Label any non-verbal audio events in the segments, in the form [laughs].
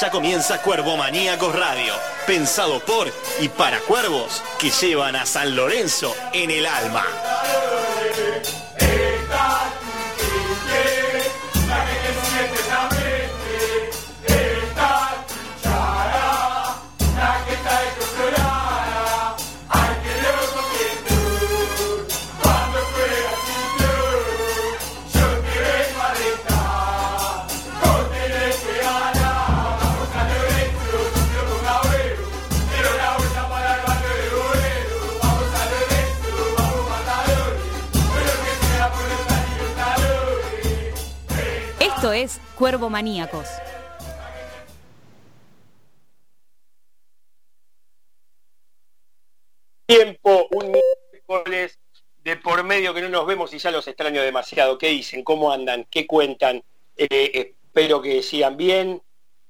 Ya comienza Cuervo Maníacos Radio, pensado por y para cuervos que llevan a San Lorenzo en el alma. Cuervo Maníacos. tiempo, un miércoles de por medio que no nos vemos y ya los extraño demasiado. ¿Qué dicen? ¿Cómo andan? ¿Qué cuentan? Eh, espero que sigan bien,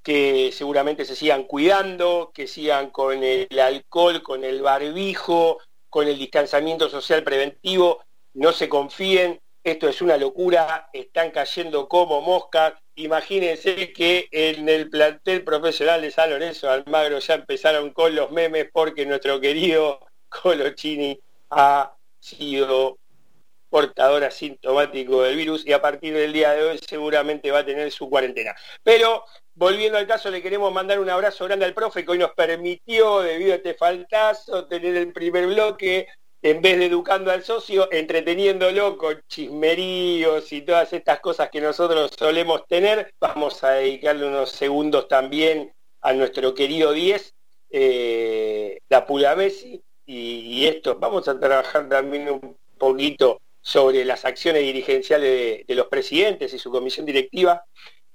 que seguramente se sigan cuidando, que sigan con el alcohol, con el barbijo, con el distanciamiento social preventivo. No se confíen, esto es una locura, están cayendo como moscas. Imagínense que en el plantel profesional de San Lorenzo Almagro ya empezaron con los memes porque nuestro querido Colochini ha sido portador asintomático del virus y a partir del día de hoy seguramente va a tener su cuarentena. Pero volviendo al caso, le queremos mandar un abrazo grande al profe que hoy nos permitió, debido a este faltazo, tener el primer bloque, en vez de educando al socio, entreteniéndolo con chismeríos y todas estas cosas que nosotros solemos tener. Vamos a dedicarle unos segundos también a nuestro querido 10, eh, la Pula Messi, y, y esto, vamos a trabajar también un poquito sobre las acciones dirigenciales de, los presidentes y su comisión directiva.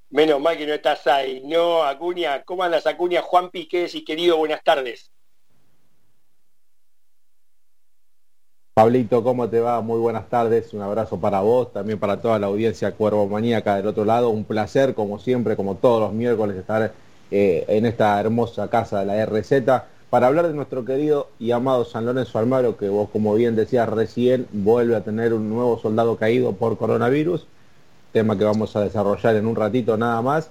Menos mal que no estás ahí, no, Acuña, ¿cómo andas Acuña? Juan Piqué, y querido, buenas tardes. Pablito, ¿cómo te va? Muy buenas tardes, un abrazo para vos, también para toda la audiencia Cuervo Maníaca del otro lado, un placer como siempre, como todos los miércoles, estar eh, en esta hermosa casa de la RZ para hablar de nuestro querido y amado San Lorenzo Almagro, que vos como bien decías recién, vuelve a tener un nuevo soldado caído por coronavirus, tema que vamos a desarrollar en un ratito nada más,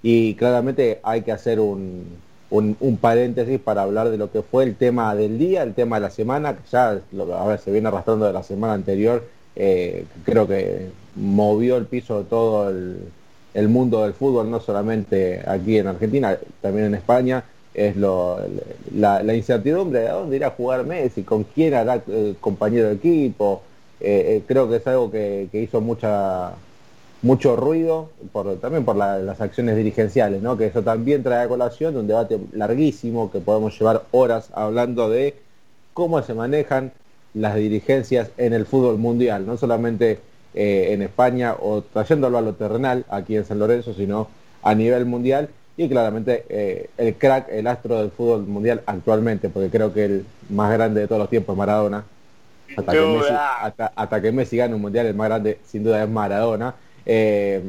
y claramente hay que hacer un, un, un, paréntesis para hablar de lo que fue el tema del día, el tema de la semana, que ya lo, ahora se viene arrastrando de la semana anterior, eh, creo que movió el piso de todo el, mundo del fútbol, no solamente aquí en Argentina, también en España, es lo, la, la incertidumbre de a dónde irá a jugar Messi, con quién hará eh, compañero de equipo, eh, eh, creo que es algo que, que hizo mucha mucho ruido, por, también por la, las acciones dirigenciales, ¿no? que eso también trae a colación un debate larguísimo que podemos llevar horas hablando de cómo se manejan las dirigencias en el fútbol mundial, no solamente eh, en España o trayéndolo a lo terrenal aquí en San Lorenzo, sino a nivel mundial y claramente eh, el crack, el astro del fútbol mundial actualmente, porque creo que el más grande de todos los tiempos es Maradona. Hasta que, Messi, hasta, hasta que Messi gane un mundial, el más grande sin duda es Maradona. Eh,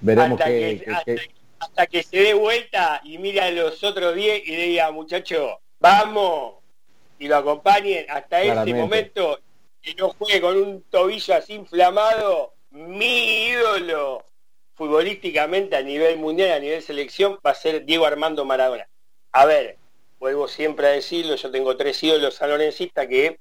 veremos hasta que, que, que, hasta, hasta, que se dé vuelta y mira a los otros 10 y diga, muchacho, vamos, y lo acompañen hasta Claramente. ese momento, que no juegue con un tobillo así inflamado, mi ídolo futbolísticamente a nivel mundial, a nivel selección, va a ser Diego Armando Maradona. A ver, vuelvo siempre a decirlo, yo tengo tres ídolos salorencistas que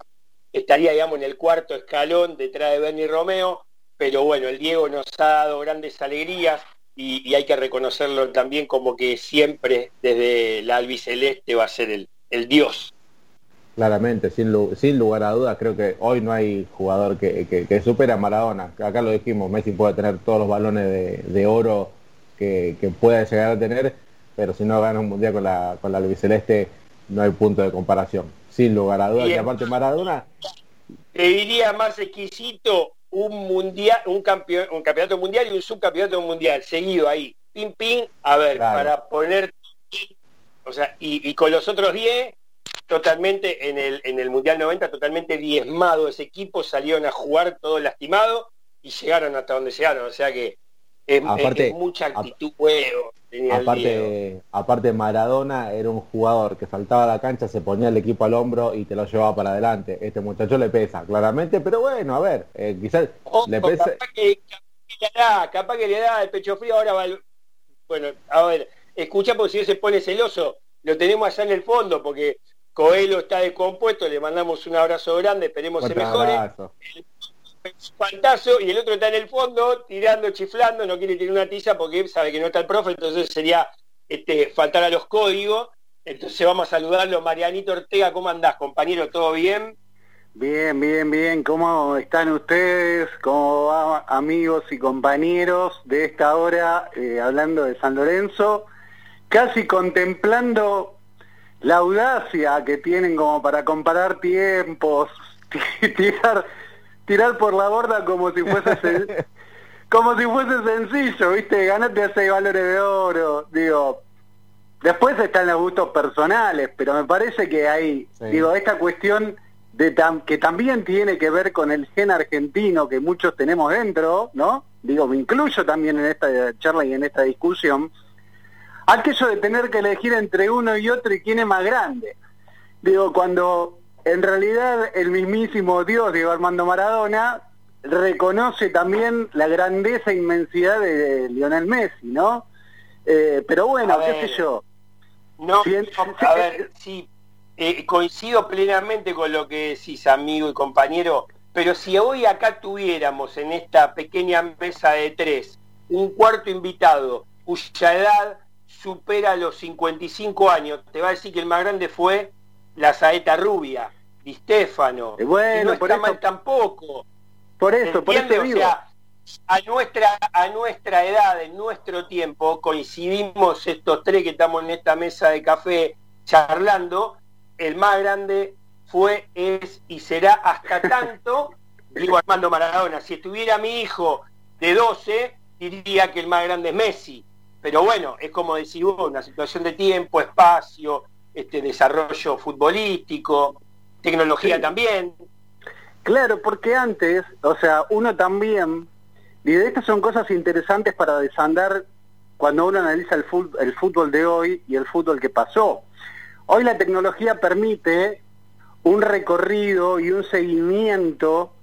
estaría, digamos, en el cuarto escalón detrás de Bernie Romeo, pero bueno, el Diego nos ha dado grandes alegrías y, y, hay que reconocerlo también como que siempre desde la albiceleste va a ser el, el dios. Claramente, sin, sin, lugar a dudas, creo que hoy no hay jugador que, que, que, supera a Maradona. Acá lo dijimos, Messi puede tener todos los balones de, de oro que, que pueda llegar a tener, pero si no gana un mundial con la, con la albiceleste, no hay punto de comparación. Sin lugar a dudas, y aparte Maradona... Te diría más exquisito un mundial, un, campeón, un campeonato mundial y un subcampeonato mundial, seguido ahí, pim pim, a ver, claro. para poner, o sea, y, y con los otros 10, totalmente en el, en el Mundial 90, totalmente diezmado ese equipo, salieron a jugar todos lastimados y llegaron hasta donde llegaron, o sea que es, aparte, es mucha actitud Aparte, aparte Maradona era un jugador que saltaba a la cancha, se ponía el equipo al hombro y te lo llevaba para adelante. Este muchacho le pesa, claramente, pero bueno, a ver, eh, quizás le pesa. Capaz que, capaz que, le da, capaz que le da el pecho frío, ahora va el... Bueno, a ver, escucha porque si no se pone celoso, lo tenemos allá en el fondo, porque Coelho está descompuesto, le mandamos un abrazo grande, esperemos se mejore. Fantazo, y el otro está en el fondo, tirando, chiflando, no quiere tirar una tiza porque sabe que no está el profe, entonces sería este, faltar a los códigos. Entonces vamos a saludarlo. Marianito Ortega, ¿cómo andás, compañero? ¿Todo bien? Bien, bien, bien. ¿Cómo están ustedes? ¿Cómo va, amigos y compañeros de esta hora eh, hablando de San Lorenzo? Casi contemplando la audacia que tienen como para comparar tiempos, [laughs] tirar, tirar por la borda como si fuese [laughs] como si fuese sencillo, ¿viste? Ganate seis valores de oro, digo. Después están los gustos personales, pero me parece que hay, digo, esta cuestión de que también tiene que ver con el gen argentino que muchos tenemos dentro, ¿no? Digo, me incluyo también en esta charla y en esta discusión, aquello de tener que elegir entre uno y otro y quién es más grande. Digo, cuando en realidad el mismísimo Dios, Diego Armando Maradona, reconoce también la grandeza e inmensidad de Lionel Messi, ¿no? Eh, pero bueno, qué sé yo. No, a ver, sí, eh, coincido plenamente con lo que decís, amigo y compañero, pero si hoy acá tuviéramos en esta pequeña mesa de tres un cuarto invitado cuya edad supera los 55 años, te va a decir que el más grande fue la saeta rubia, Di Stefano. Eh, bueno, no está mal tampoco. Por eso, por eso digo. a nuestra, a nuestra edad, en nuestro tiempo, coincidimos estos tres que estamos en esta mesa de café charlando, el más grande fue, es y será hasta [laughs] tanto, digo Armando Maradona, si estuviera mi hijo de 12, diría que el más grande es Messi. Pero bueno, es como decir, una situación de tiempo, espacio, este desarrollo futbolístico, tecnología también. Claro, porque antes, o sea, uno también, y de estas son cosas interesantes para desandar cuando uno analiza el fútbol, el fútbol de hoy y el fútbol que pasó. Hoy la tecnología permite un recorrido y un seguimiento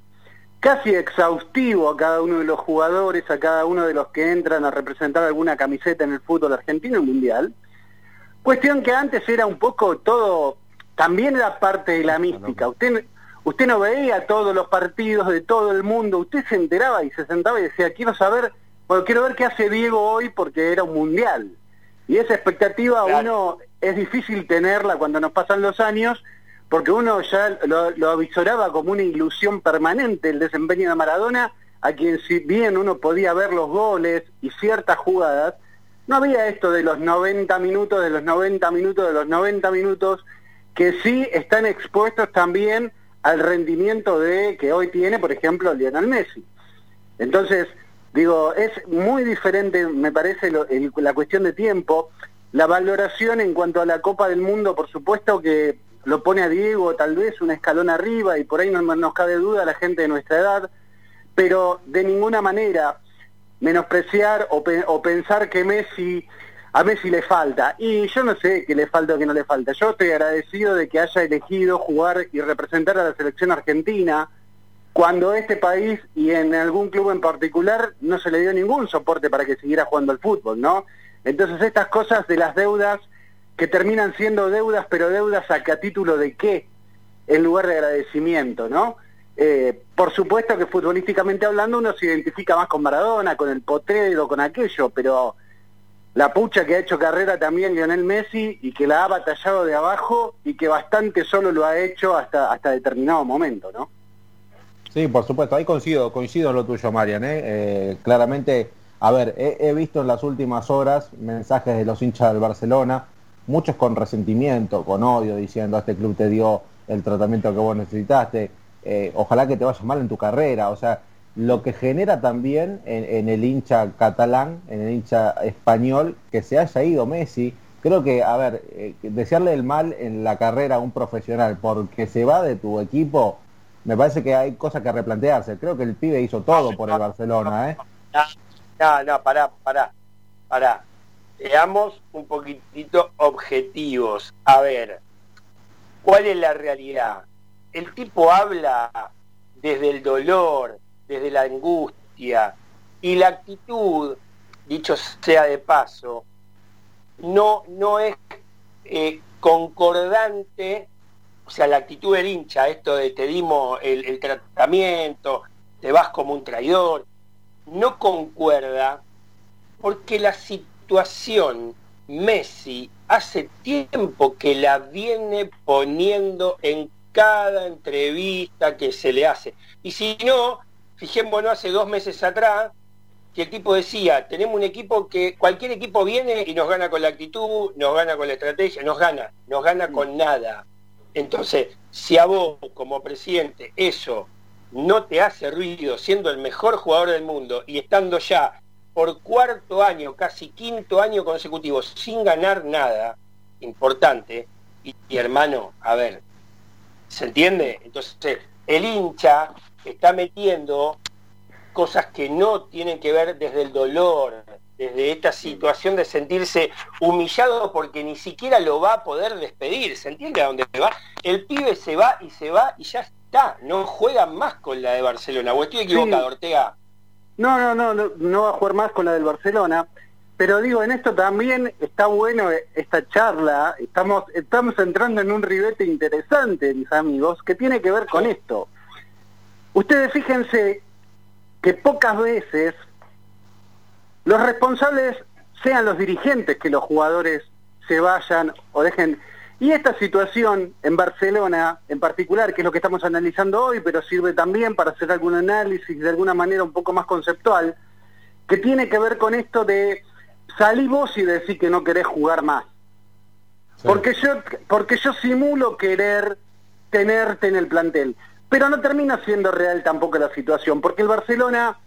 casi exhaustivo a cada uno de los jugadores, a cada uno de los que entran a representar alguna camiseta en el fútbol argentino y mundial. Cuestión que antes era un poco todo, también era parte de la mística. Usted Usted no veía todos los partidos de todo el mundo, usted se enteraba y se sentaba y decía, quiero saber, bueno, quiero ver qué hace Diego hoy porque era un mundial. Y esa expectativa uno es difícil tenerla cuando nos pasan los años, porque uno ya lo, lo, avisoraba como una ilusión permanente el desempeño de Maradona, a quien si bien uno podía ver los goles y ciertas jugadas, no había esto de los 90 minutos, de los 90 minutos, de los 90 minutos, que sí están expuestos también al rendimiento de que hoy tiene, por ejemplo, Lionel Messi. Entonces, digo, es muy diferente, me parece, la cuestión de tiempo. La valoración en cuanto a la Copa del Mundo, por supuesto que lo pone a Diego tal vez un escalón arriba y por ahí no nos cabe duda la gente de nuestra edad, pero de ninguna manera menospreciar o, o pensar que Messi a Messi le falta. Y yo no sé qué le falta o qué no le falta. Yo estoy agradecido de que haya elegido jugar y representar a la selección argentina cuando este país y en algún club en particular no se le dio ningún soporte para que siguiera jugando al fútbol, ¿no? Entonces estas cosas de las deudas que terminan siendo deudas, pero deudas a, a título de qué, en lugar de agradecimiento, ¿no? Eh, por supuesto que futbolísticamente hablando uno se identifica más con Maradona, con el potrero, con aquello, pero la pucha que ha hecho carrera también Lionel Messi y que la ha batallado de abajo y que bastante solo lo ha hecho hasta, hasta determinado momento, ¿no? Sí, por supuesto, ahí coincido, coincido en lo tuyo, Marian. ¿eh? Eh, claramente, a ver, he, visto en las últimas horas mensajes de los hinchas del Barcelona, muchos con resentimiento, con odio, diciendo, este club te dio el tratamiento que vos necesitaste, eh, ojalá que te vaya mal en tu carrera, o sea, lo que genera también en, el hincha catalán, en el hincha español, que se haya ido Messi. Creo que, a ver, eh, desearle el mal en la carrera a un profesional porque se va de tu equipo, me parece que hay cosas que replantearse. Creo que el pibe hizo todo por el Barcelona, ¿eh? No, no, pará, pará, pará. Seamos un poquitito objetivos. A ver, ¿cuál es la realidad? El tipo habla desde el dolor, desde la angustia y la actitud, dicho sea de paso, no, no es eh, concordante, o sea, la actitud del hincha, esto de te dimos el, tratamiento, te vas como un traidor, no concuerda porque la situación Messi hace tiempo que la viene poniendo en cada entrevista que se le hace. Y si no, fijémonos hace dos meses atrás, que el tipo decía, tenemos un equipo que cualquier equipo viene y nos gana con la actitud, nos gana con la estrategia, nos gana, nos gana con nada. Entonces, si a vos como presidente eso no te hace ruido siendo el mejor jugador del mundo y estando ya por cuarto año, casi quinto año consecutivo, sin ganar nada importante, y, y hermano, a ver, ¿se entiende? Entonces, el hincha está metiendo cosas que no tienen que ver desde el dolor, desde esta situación de sentirse humillado porque ni siquiera lo va a poder despedir, ¿se entiende a dónde va? El pibe se va y se va y ya está, no juega más con la de Barcelona, o estoy equivocado, Ortega. No, no, no, no, no va a jugar más con la del Barcelona, pero digo, en esto también está bueno esta charla, estamos, estamos entrando en un ribete interesante, mis amigos, que tiene que ver con esto. Ustedes fíjense que pocas veces los responsables sean los dirigentes que los jugadores se vayan o dejen. Y esta situación en Barcelona en particular, que es lo que estamos analizando hoy, pero sirve también para hacer algún análisis de alguna manera un poco más conceptual, que tiene que ver con esto de salir vos y decir que no querés jugar más. Porque, yo, porque yo simulo querer tenerte en el plantel. Pero no termina siendo real tampoco la situación, porque el Barcelona,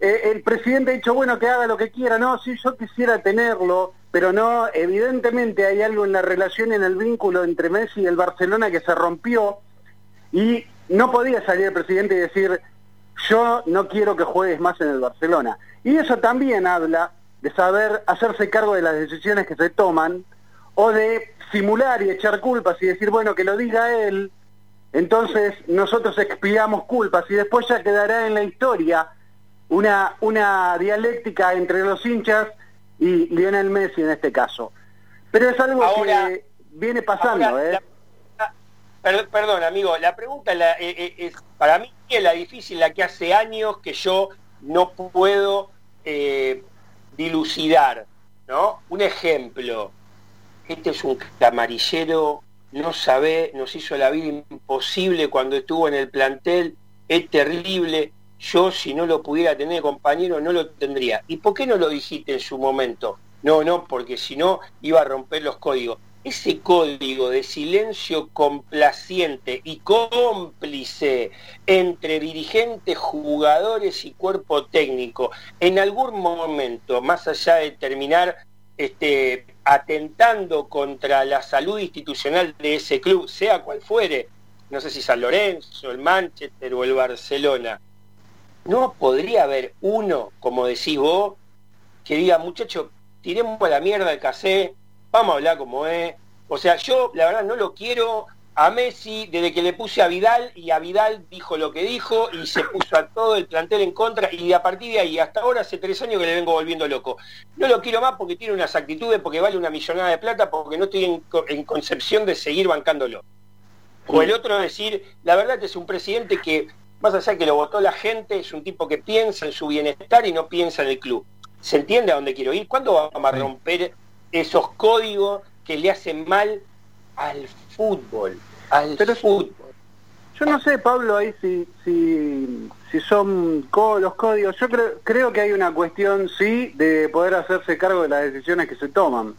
eh, el presidente ha dicho, bueno, que haga lo que quiera, no, sí, yo quisiera tenerlo, pero no, evidentemente hay algo en la relación, en el vínculo entre Messi y el Barcelona que se rompió y no podía salir el presidente y decir, yo no quiero que juegues más en el Barcelona. Y eso también habla de saber hacerse cargo de las decisiones que se toman o de simular y echar culpas y decir, bueno, que lo diga él, entonces nosotros expiamos culpas y después ya quedará en la historia una, una dialéctica entre los hinchas y Lionel Messi en este caso. Pero es algo que viene pasando. ¿eh? perdón, amigo, la pregunta eh, eh, es, para mí es la difícil, la que hace años que yo no puedo dilucidar. ¿no? Un ejemplo, este es un camarillero no sabe, nos hizo la vida imposible cuando estuvo en el plantel, es terrible, yo si no lo pudiera tener compañero no lo tendría. ¿Y por qué no lo dijiste en su momento? No, no, porque si no iba a romper los códigos. Ese código de silencio complaciente y cómplice entre dirigentes, jugadores y cuerpo técnico, en algún momento, más allá de terminar este, atentando contra la salud institucional de ese club, sea cual fuere, no sé si San Lorenzo, el Manchester o el Barcelona, no podría haber uno, como decís vos, que diga, muchacho, tiremos la mierda al casé, vamos a hablar como es. O sea, yo la verdad no lo quiero a Messi desde que le puse a Vidal y a Vidal dijo lo que dijo y se puso a todo el plantel en contra y a partir de ahí hasta ahora hace tres años que le vengo volviendo loco. No lo quiero más porque tiene unas actitudes, porque vale una millonada de plata, porque no estoy en, concepción de seguir bancándolo. O el otro decir, la verdad que es un presidente que, más allá de que lo votó la gente, es un tipo que piensa en su bienestar y no piensa en el club. ¿Se entiende a dónde quiero ir? ¿Cuándo vamos a romper esos códigos que le hacen mal al fútbol, al fútbol. Yo no sé, Pablo, ahí si, si, si son los códigos. Yo creo, creo que hay una cuestión, sí, de poder hacerse cargo de las decisiones que se toman.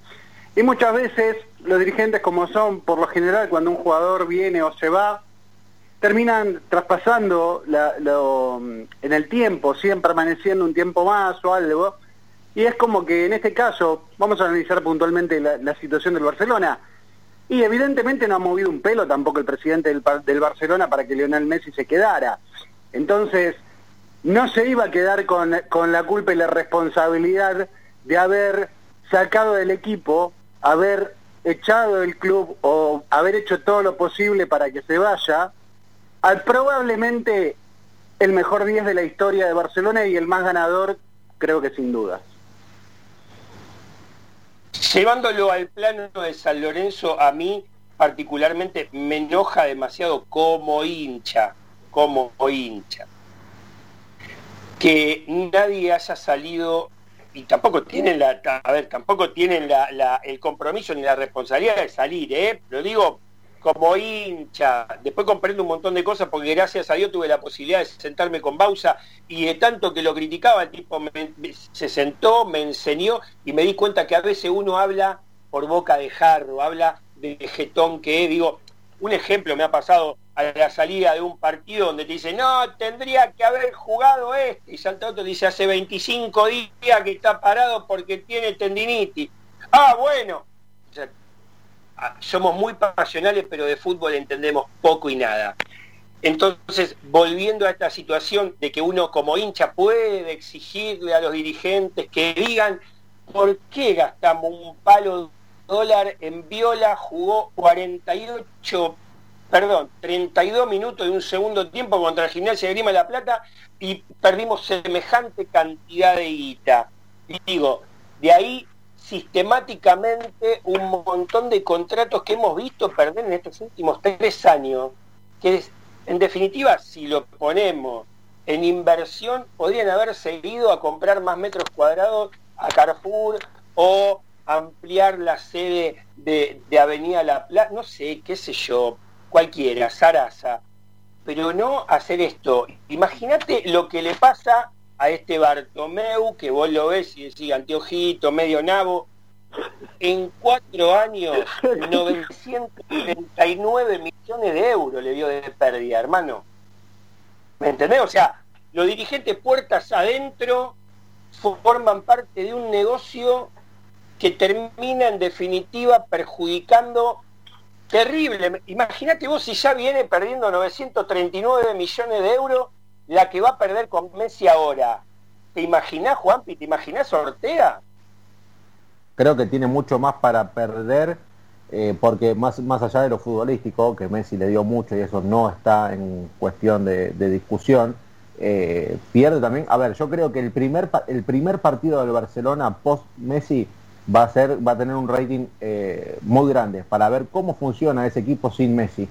Y muchas veces los dirigentes, como son, por lo general, cuando un jugador viene o se va, terminan traspasando lo, en el tiempo, siguen permaneciendo un tiempo más o algo. Y es como que en este caso, vamos a analizar puntualmente la situación del Barcelona y evidentemente no ha movido un pelo tampoco el presidente del, Barcelona para que Lionel Messi se quedara. Entonces, no se iba a quedar con, con la culpa y la responsabilidad de haber sacado del equipo, haber echado del club o haber hecho todo lo posible para que se vaya, al probablemente el mejor 10 de la historia de Barcelona y el más ganador, creo que sin dudas. Llevándolo al plano de San Lorenzo, a mí particularmente me enoja demasiado como hincha, como hincha. Que nadie haya salido y tampoco tienen la, a ver, tampoco tienen el compromiso ni la responsabilidad de salir, ¿eh? Lo digo como hincha, después comprendo un montón de cosas porque gracias a Dios tuve la posibilidad de sentarme con Bausa y de tanto que lo criticaba, el tipo se sentó, me enseñó y me di cuenta que a veces uno habla por boca de jarro, habla de jetón que es, digo, un ejemplo me ha pasado a la salida de un partido donde te dice, no, tendría que haber jugado este, y salta otro dice, hace 25 días que está parado porque tiene tendinitis. Ah, bueno, somos muy pasionales, pero de fútbol entendemos poco y nada. Entonces, volviendo a esta situación de que uno como hincha puede exigirle a los dirigentes que digan por qué gastamos un palo de dólar en Viola, jugó 48, perdón, 32 minutos de un segundo tiempo contra el Gimnasia de Grima la Plata y perdimos semejante cantidad de guita. digo, de ahí sistemáticamente un montón de contratos que hemos visto perder en estos últimos tres años, que en definitiva, si lo ponemos en inversión, podrían haber seguido a comprar más metros cuadrados a Carrefour o ampliar la sede de, Avenida La Plata, no sé, qué sé yo, cualquiera, Sarasa, pero no hacer esto. Imagínate lo que le pasa a este Bartomeu, que vos lo ves y decís anteojito, medio nabo, en cuatro años [laughs] 939 millones de euros le dio de pérdida, hermano. ¿Me entendés? O sea, los dirigentes puertas adentro forman parte de un negocio que termina en definitiva perjudicando terrible. Imagínate vos si ya viene perdiendo 939 millones de euros la que va a perder con Messi ahora. ¿Te imaginás, Juanpi? ¿Te imaginás Ortega? Creo que tiene mucho más para perder, eh, porque más, más allá de lo futbolístico, que Messi le dio mucho y eso no está en cuestión de, discusión, eh, pierde también. A ver, yo creo que el primer, el primer partido del Barcelona post-Messi va a, ser, va a tener un rating eh, muy grande para ver cómo funciona ese equipo sin Messi.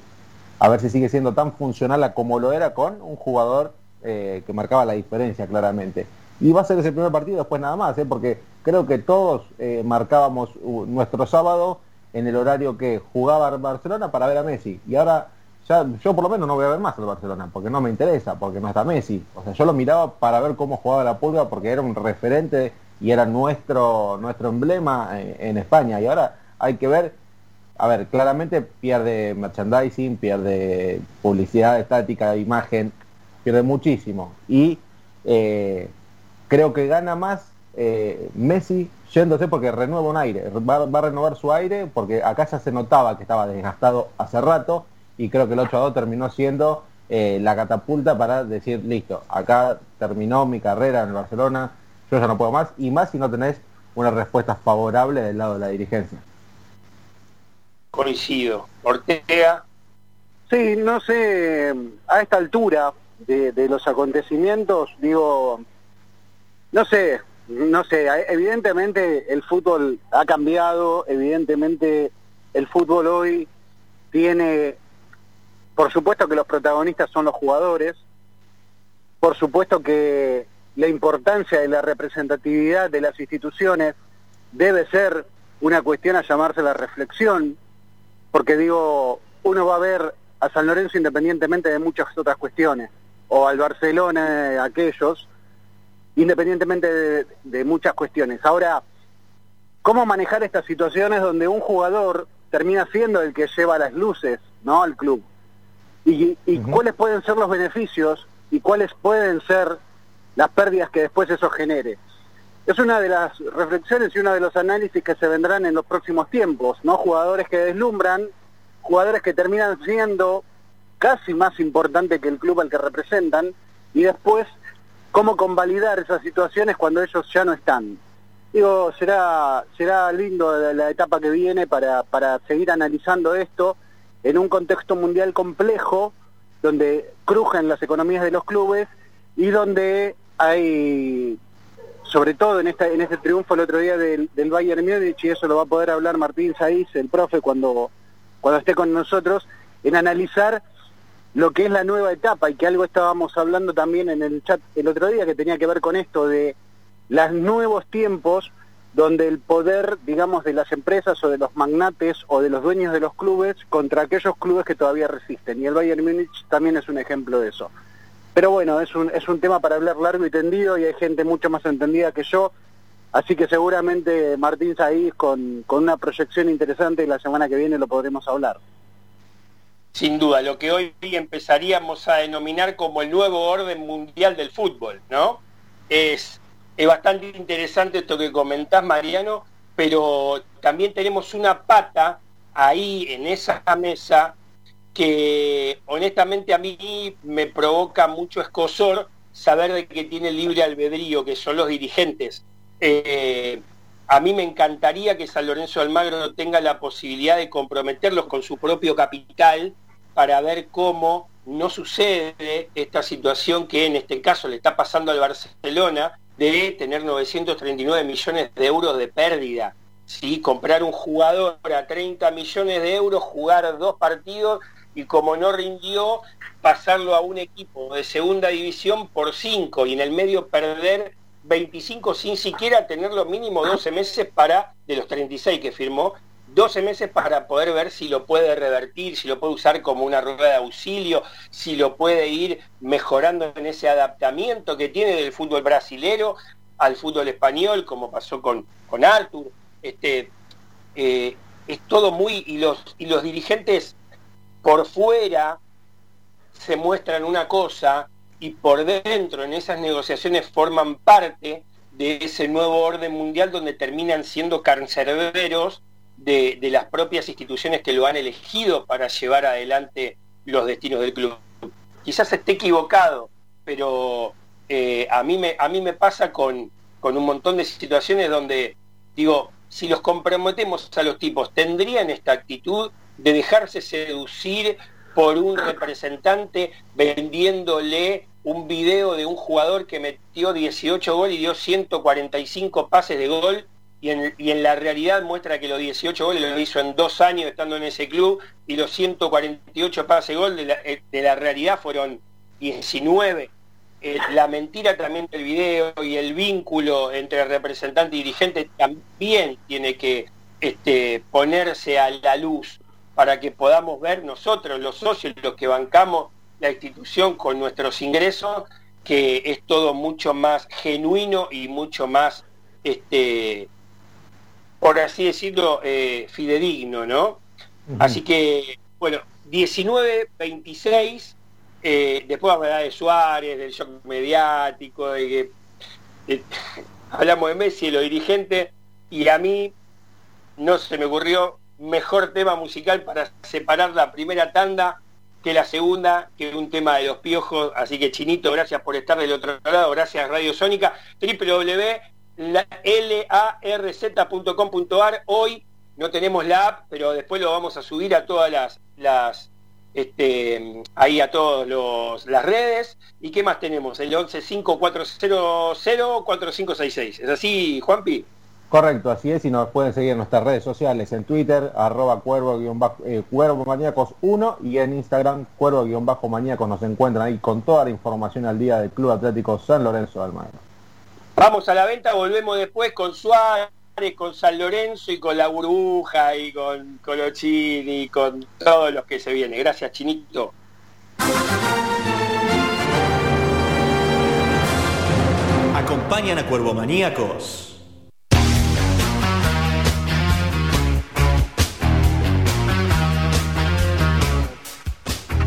A ver si sigue siendo tan funcional como lo era con un jugador eh, que marcaba la diferencia claramente. Y va a ser ese primer partido después nada más, ¿eh? porque creo que todos eh, marcábamos nuestro sábado en el horario que jugaba Barcelona para ver a Messi. Y ahora ya yo por lo menos no voy a ver más al Barcelona, porque no me interesa, porque no está Messi. O sea, yo lo miraba para ver cómo jugaba la pulga, porque era un referente y era nuestro, nuestro emblema en, en España. Y ahora hay que ver a ver, claramente pierde merchandising, pierde publicidad estática, imagen, pierde muchísimo. Y eh, creo que gana más eh, Messi yéndose porque renueva un aire, va, a renovar su aire porque acá ya se notaba que estaba desgastado hace rato y creo que el 8 a 2 terminó siendo eh, la catapulta para decir, listo, acá terminó mi carrera en el Barcelona, yo ya no puedo más y más si no tenés una respuesta favorable del lado de la dirigencia. Coincido. Ortega. Sí, no sé, a esta altura, de, los acontecimientos, digo, no sé, no sé, evidentemente el fútbol ha cambiado, evidentemente el fútbol hoy tiene, por supuesto que los protagonistas son los jugadores, por supuesto que la importancia de la representatividad de las instituciones debe ser una cuestión a llamarse la reflexión, porque digo, uno va a ver a San Lorenzo independientemente de muchas otras cuestiones o al Barcelona aquellos, independientemente de, muchas cuestiones. Ahora, ¿cómo manejar estas situaciones donde un jugador termina siendo el que lleva las luces ¿no? al club? ¿Y, cuáles pueden ser los beneficios y cuáles pueden ser las pérdidas que después eso genere? Es una de las reflexiones y uno de los análisis que se vendrán en los próximos tiempos, ¿no? Jugadores que deslumbran, jugadores que terminan siendo casi más importante que el club al que representan, y después cómo convalidar esas situaciones cuando ellos ya no están. Digo, será, será lindo la, etapa que viene para, para seguir analizando esto en un contexto mundial complejo, donde crujen las economías de los clubes y donde hay sobre todo en, esta, en este triunfo el otro día del, del Bayern Múnich, y eso lo va a poder hablar Martín Saiz, el profe, cuando, cuando esté con nosotros, en analizar lo que es la nueva etapa y que algo estábamos hablando también en el chat el otro día que tenía que ver con esto de los nuevos tiempos donde el poder, digamos, de las empresas o de los magnates o de los dueños de los clubes contra aquellos clubes que todavía resisten. Y el Bayern Múnich también es un ejemplo de eso. Pero bueno, es un, es un tema para hablar largo y tendido y hay gente mucho más entendida que yo. Así que seguramente Martín Saiz con, con una proyección interesante y la semana que viene lo podremos hablar. Sin duda, lo que hoy empezaríamos a denominar como el nuevo orden mundial del fútbol, ¿no? Es, es bastante interesante esto que comentás, Mariano, pero también tenemos una pata ahí en esa mesa que honestamente a mí me provoca mucho escosor saber de que tiene libre albedrío, que son los dirigentes. Eh, a mí me encantaría que San Lorenzo Almagro tenga la posibilidad de comprometerlos con su propio capital para ver cómo no sucede esta situación que en este caso le está pasando al Barcelona de tener 939 millones de euros de pérdida. ¿sí? Comprar un jugador a 30 millones de euros, jugar dos partidos y como no rindió, pasarlo a un equipo de segunda división por 5 y en el medio perder 25 sin siquiera tener lo mínimo 12 meses para, de los 36 que firmó, 12 meses para poder ver si lo puede revertir, si lo puede usar como una rueda de auxilio, si lo puede ir mejorando en ese adaptamiento que tiene del fútbol brasilero al fútbol español, como pasó con, con Arthur. Este, eh, es todo muy... Y los, y los dirigentes por fuera se muestran una cosa y por dentro en esas negociaciones forman parte de ese nuevo orden mundial donde terminan siendo cancerberos de, las propias instituciones que lo han elegido para llevar adelante los destinos del club. Quizás esté equivocado, pero eh, a, mí me, a mí me pasa con, con un montón de situaciones donde digo, si los comprometemos a los tipos, ¿tendrían esta actitud de dejarse seducir por un representante vendiéndole un video de un jugador que metió 18 goles y dio 145 pases de gol y en, la realidad muestra que los 18 goles lo hizo en dos años estando en ese club y los 148 pases gol de la, eh, de la realidad fueron 19. Eh, la mentira también del video y el vínculo entre representante y dirigente también tiene que este, ponerse a la luz para que podamos ver nosotros, los socios, los que bancamos la institución con nuestros ingresos, que es todo mucho más genuino y mucho más este, por así decirlo, eh, fidedigno, ¿no? Así que, bueno, 19, 26, eh, después hablar de Suárez, del shock mediático, de que [laughs] hablamos de Messi, de los dirigentes, y a mí no se me ocurrió mejor tema musical para separar la primera tanda que la segunda, que un tema de los piojos. Así que Chinito, gracias por estar del otro lado, gracias Radio Sónica, www larz.com.ar. Hoy no tenemos la app, pero después lo vamos a subir a todas las, las este, ahí a todas las redes. ¿Y qué más tenemos? El 1154004566. ¿Es así, Juanpi? Correcto, así es, y nos pueden seguir en nuestras redes sociales, en Twitter, arroba cuervo, eh, cuervo maníacos 1 y en Instagram, cuervo maníacos, nos encuentran ahí con toda la información al día del Club Atlético San Lorenzo de Almagro. Vamos a la venta, volvemos después con Suárez, con San Lorenzo y con la burbuja y con Colochini y con todos los que se vienen. Gracias, Chinito. Acompañan a Cuervo Maníacos.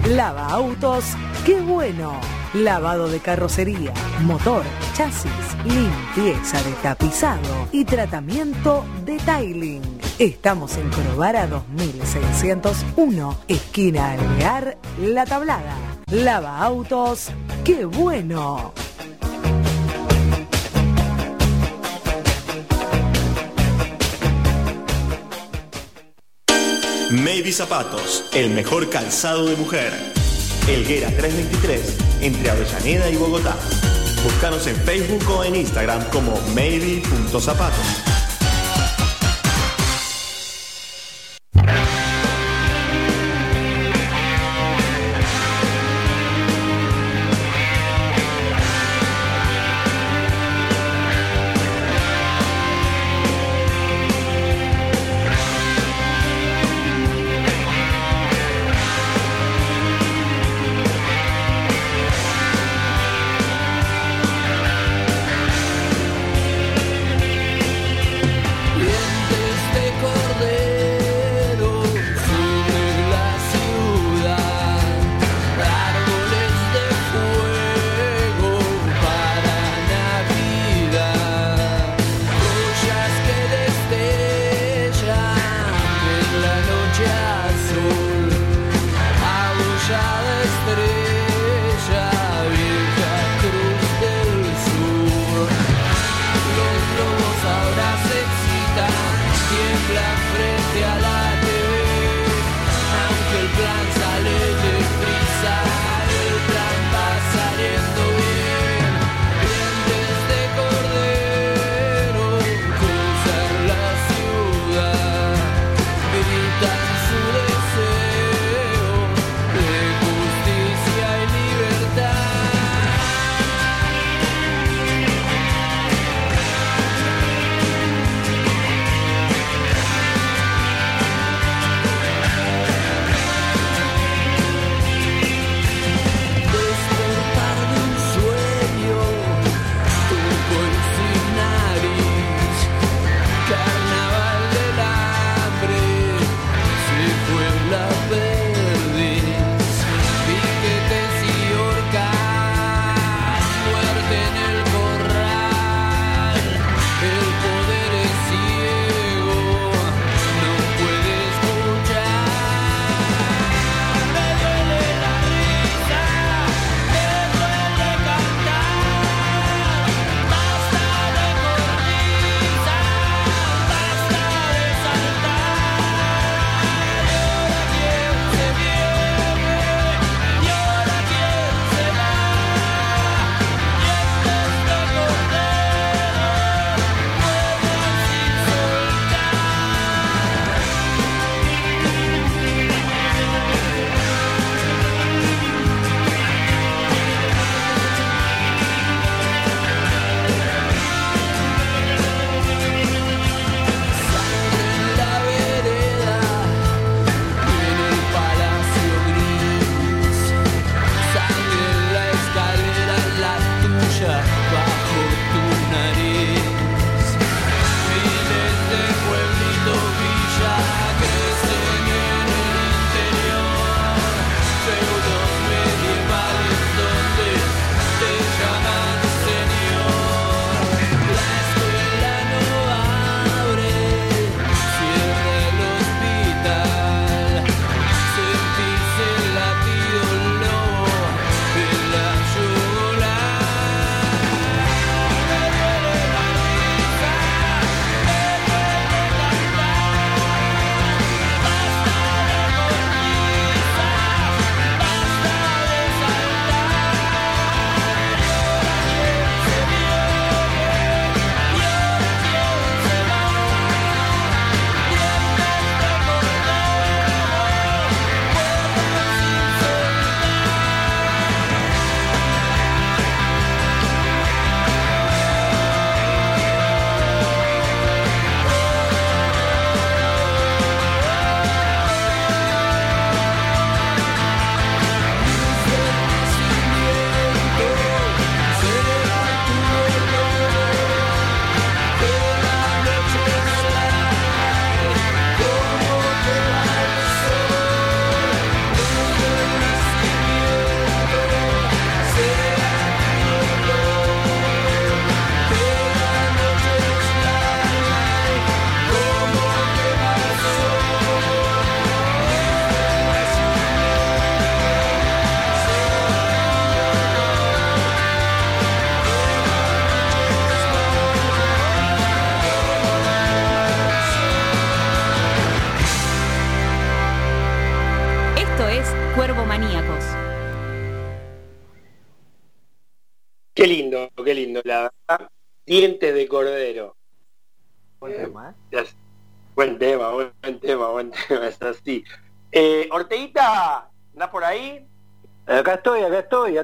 Lava autos, qué bueno lavado de carrocería, motor, chasis, limpieza de tapizado y tratamiento de tiling. Estamos en Corobara 2601, esquina Alvear, La Tablada. Lava autos, ¡qué bueno! Maybe Zapatos, el mejor calzado de mujer. Elguera 323, entre Avellaneda y Bogotá. Búscanos en Facebook o en Instagram como maybe.zapato.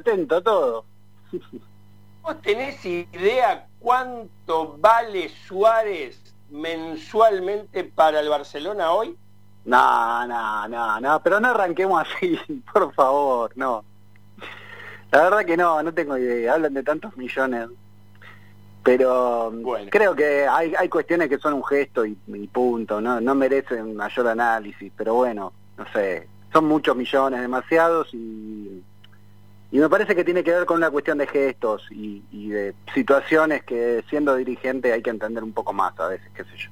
atento todo. ¿Vos tenés idea cuánto vale Suárez mensualmente para el Barcelona hoy? No, no, no, no, pero no arranquemos así, [laughs] por favor, no. La verdad que no, no tengo idea, hablan de tantos millones. Pero Bueno. creo que hay, hay cuestiones que son un gesto y, y punto, no, no merecen mayor análisis, pero bueno, no sé, son muchos millones, demasiados y, y me parece que tiene que ver con una cuestión de gestos y, y de situaciones que siendo dirigente hay que entender un poco más a veces, qué sé yo.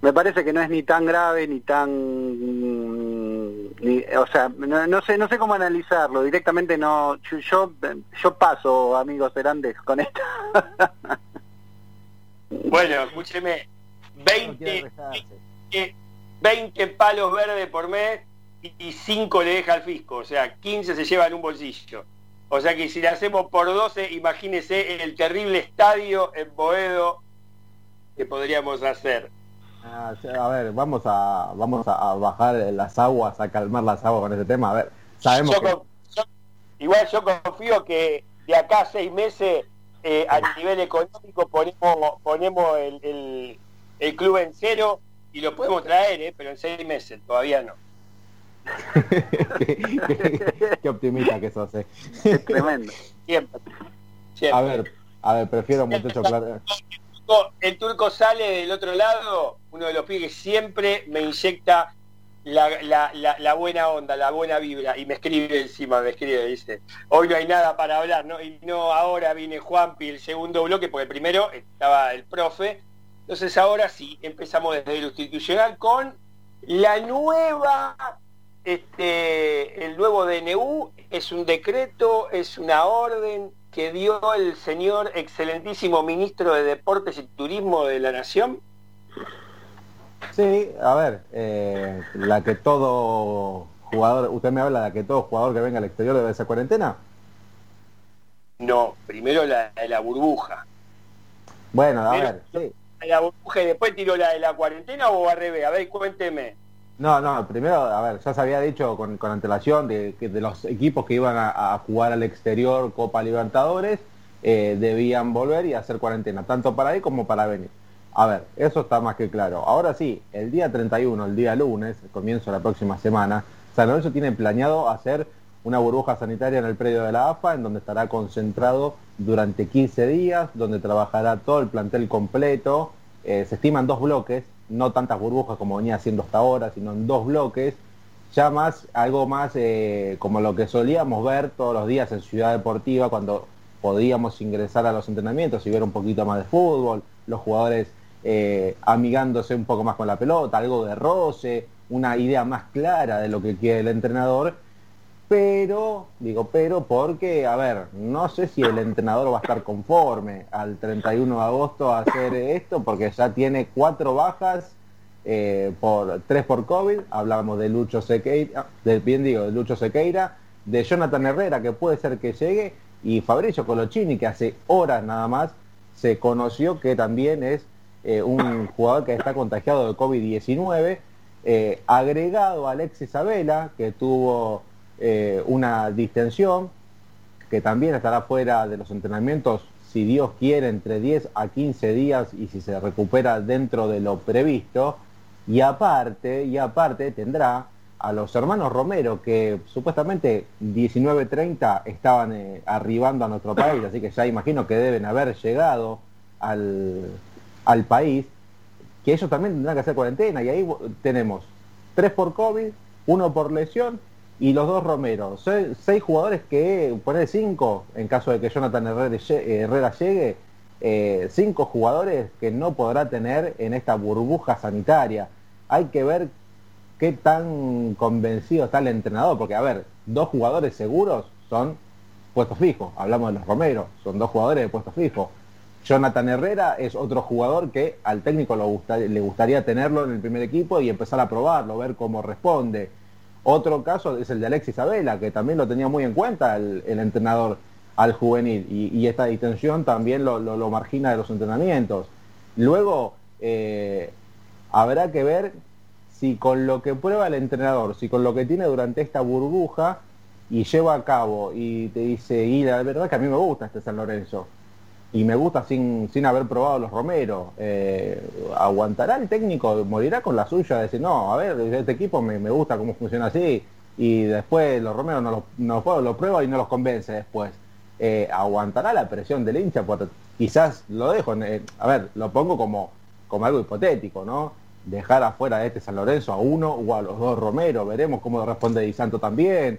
Me parece que no es ni tan grave ni tan ni- o sea, no, no sé no sé cómo analizarlo, directamente no yo yo, yo paso, amigos Herandes, con esto. [laughs] Bueno, escúcheme, 20, 20, 20 palos verdes por mes y 5 le deja al fisco, o sea, 15 se lleva en un bolsillo. O sea que si le hacemos por 12, imagínese el terrible estadio en Boedo que podríamos hacer. Ah, a ver, vamos a vamos a, bajar las aguas, a calmar las aguas con ese tema. A ver, sabemos Yo que yo- igual yo confío que de acá a seis meses eh, a nivel económico ponemos ponemos el, el- el club en cero y lo podemos traer, eh, pero en seis meses todavía no. Qué, [laughs] qué- qué optimista que sos. eh. Es tremendo. Siempre. siempre. A ver, a ver, prefiero muchacho claro. el turco sale del otro lado, uno de los pibes que siempre me inyecta la, la- la- la buena onda, la buena vibra, y me escribe encima, me escribe, dice, hoy no hay nada para hablar, ¿no? Y no ahora viene Juanpi el segundo bloque, porque el primero estaba el profe, entonces ahora sí, empezamos desde lo institucional con la nueva, este, el nuevo DNU, es un decreto, es una orden que dio el señor excelentísimo ministro de Deportes y Turismo de la Nación. Sí, a ver, eh, la que todo jugador, usted me habla de que todo jugador que venga al exterior debe hacer cuarentena. No, primero la de la burbuja. Bueno, a ver, sí. La burbuja y después tiró la de la cuarentena o al revés. A ver, cuénteme. No, no, primero, a ver, ya se había dicho con, con antelación de que de los equipos que iban a, jugar al exterior Copa Libertadores eh, debían volver y hacer cuarentena, tanto para ir como para venir. A ver, eso está más que claro. Ahora sí, el día 31, el día lunes, comienzo de la próxima semana, San Lorenzo tiene planeado hacer una burbuja sanitaria en el predio de la AFA, en donde estará concentrado durante 15 días, donde trabajará todo el plantel completo. Eh, se estiman dos bloques, no tantas burbujas como venía haciendo hasta ahora, sino en dos bloques, ya más, algo más eh, como lo que solíamos ver todos los días en Ciudad Deportiva cuando podíamos ingresar a los entrenamientos y ver un poquito más de fútbol, los jugadores eh, amigándose un poco más con la pelota, algo de roce, una idea más clara de lo que quiere el entrenador, pero, digo, pero porque, a ver, no sé si el entrenador va a estar conforme al 31 de agosto a hacer esto, porque ya tiene cuatro bajas, eh, por tres por COVID, hablábamos de Lucho Sequeira, de, bien digo, de Lucho Sequeira, de Jonathan Herrera, que puede ser que llegue, y Fabricio Colochini, que hace horas nada más se conoció que también es eh, un jugador que está contagiado de COVID-19, eh, agregado a Alexis Isabela, que tuvo eh, una distensión, que también estará fuera de los entrenamientos, si Dios quiere, entre 10 a 15 días y si se recupera dentro de lo previsto. Y aparte, y aparte tendrá a los hermanos Romero, que supuestamente 19.30 estaban eh, arribando a nuestro país, así que ya imagino que deben haber llegado al, al país, que ellos también tendrán que hacer cuarentena, y ahí tenemos tres por COVID, uno por lesión, y los dos Romero. Se- seis jugadores que, poner cinco, en caso de que Jonathan Herrera, lle- Herrera llegue, eh, cinco jugadores que no podrá tener en esta burbuja sanitaria. Hay que ver qué tan convencido está el entrenador, porque a ver, dos jugadores seguros son puestos fijos, hablamos de los Romero, son dos jugadores de puestos fijos. Jonathan Herrera es otro jugador que al técnico le gustaría tenerlo en el primer equipo y empezar a probarlo, ver cómo responde. Otro caso es el de Alexis Abela, que también lo tenía muy en cuenta el, entrenador. al juvenil y, esta distensión también lo, margina de los entrenamientos. Luego, eh, habrá que ver si con lo que prueba el entrenador, si con lo que tiene durante esta burbuja y lleva a cabo y te dice, y la verdad que a mí me gusta este San Lorenzo y me gusta sin, sin haber probado los Romero, eh, ¿aguantará el técnico? ¿Morirá con la suya? De decir, no, a ver, este equipo me, gusta cómo funciona así y después los Romero no lo, no lo prueba y no los convence después. Eh, ¿Aguantará la presión del hincha? quizás lo dejo, a ver, lo pongo como, como algo hipotético, ¿no? Dejar afuera de este San Lorenzo a uno o a los dos Romero, veremos cómo responde Di Santo también.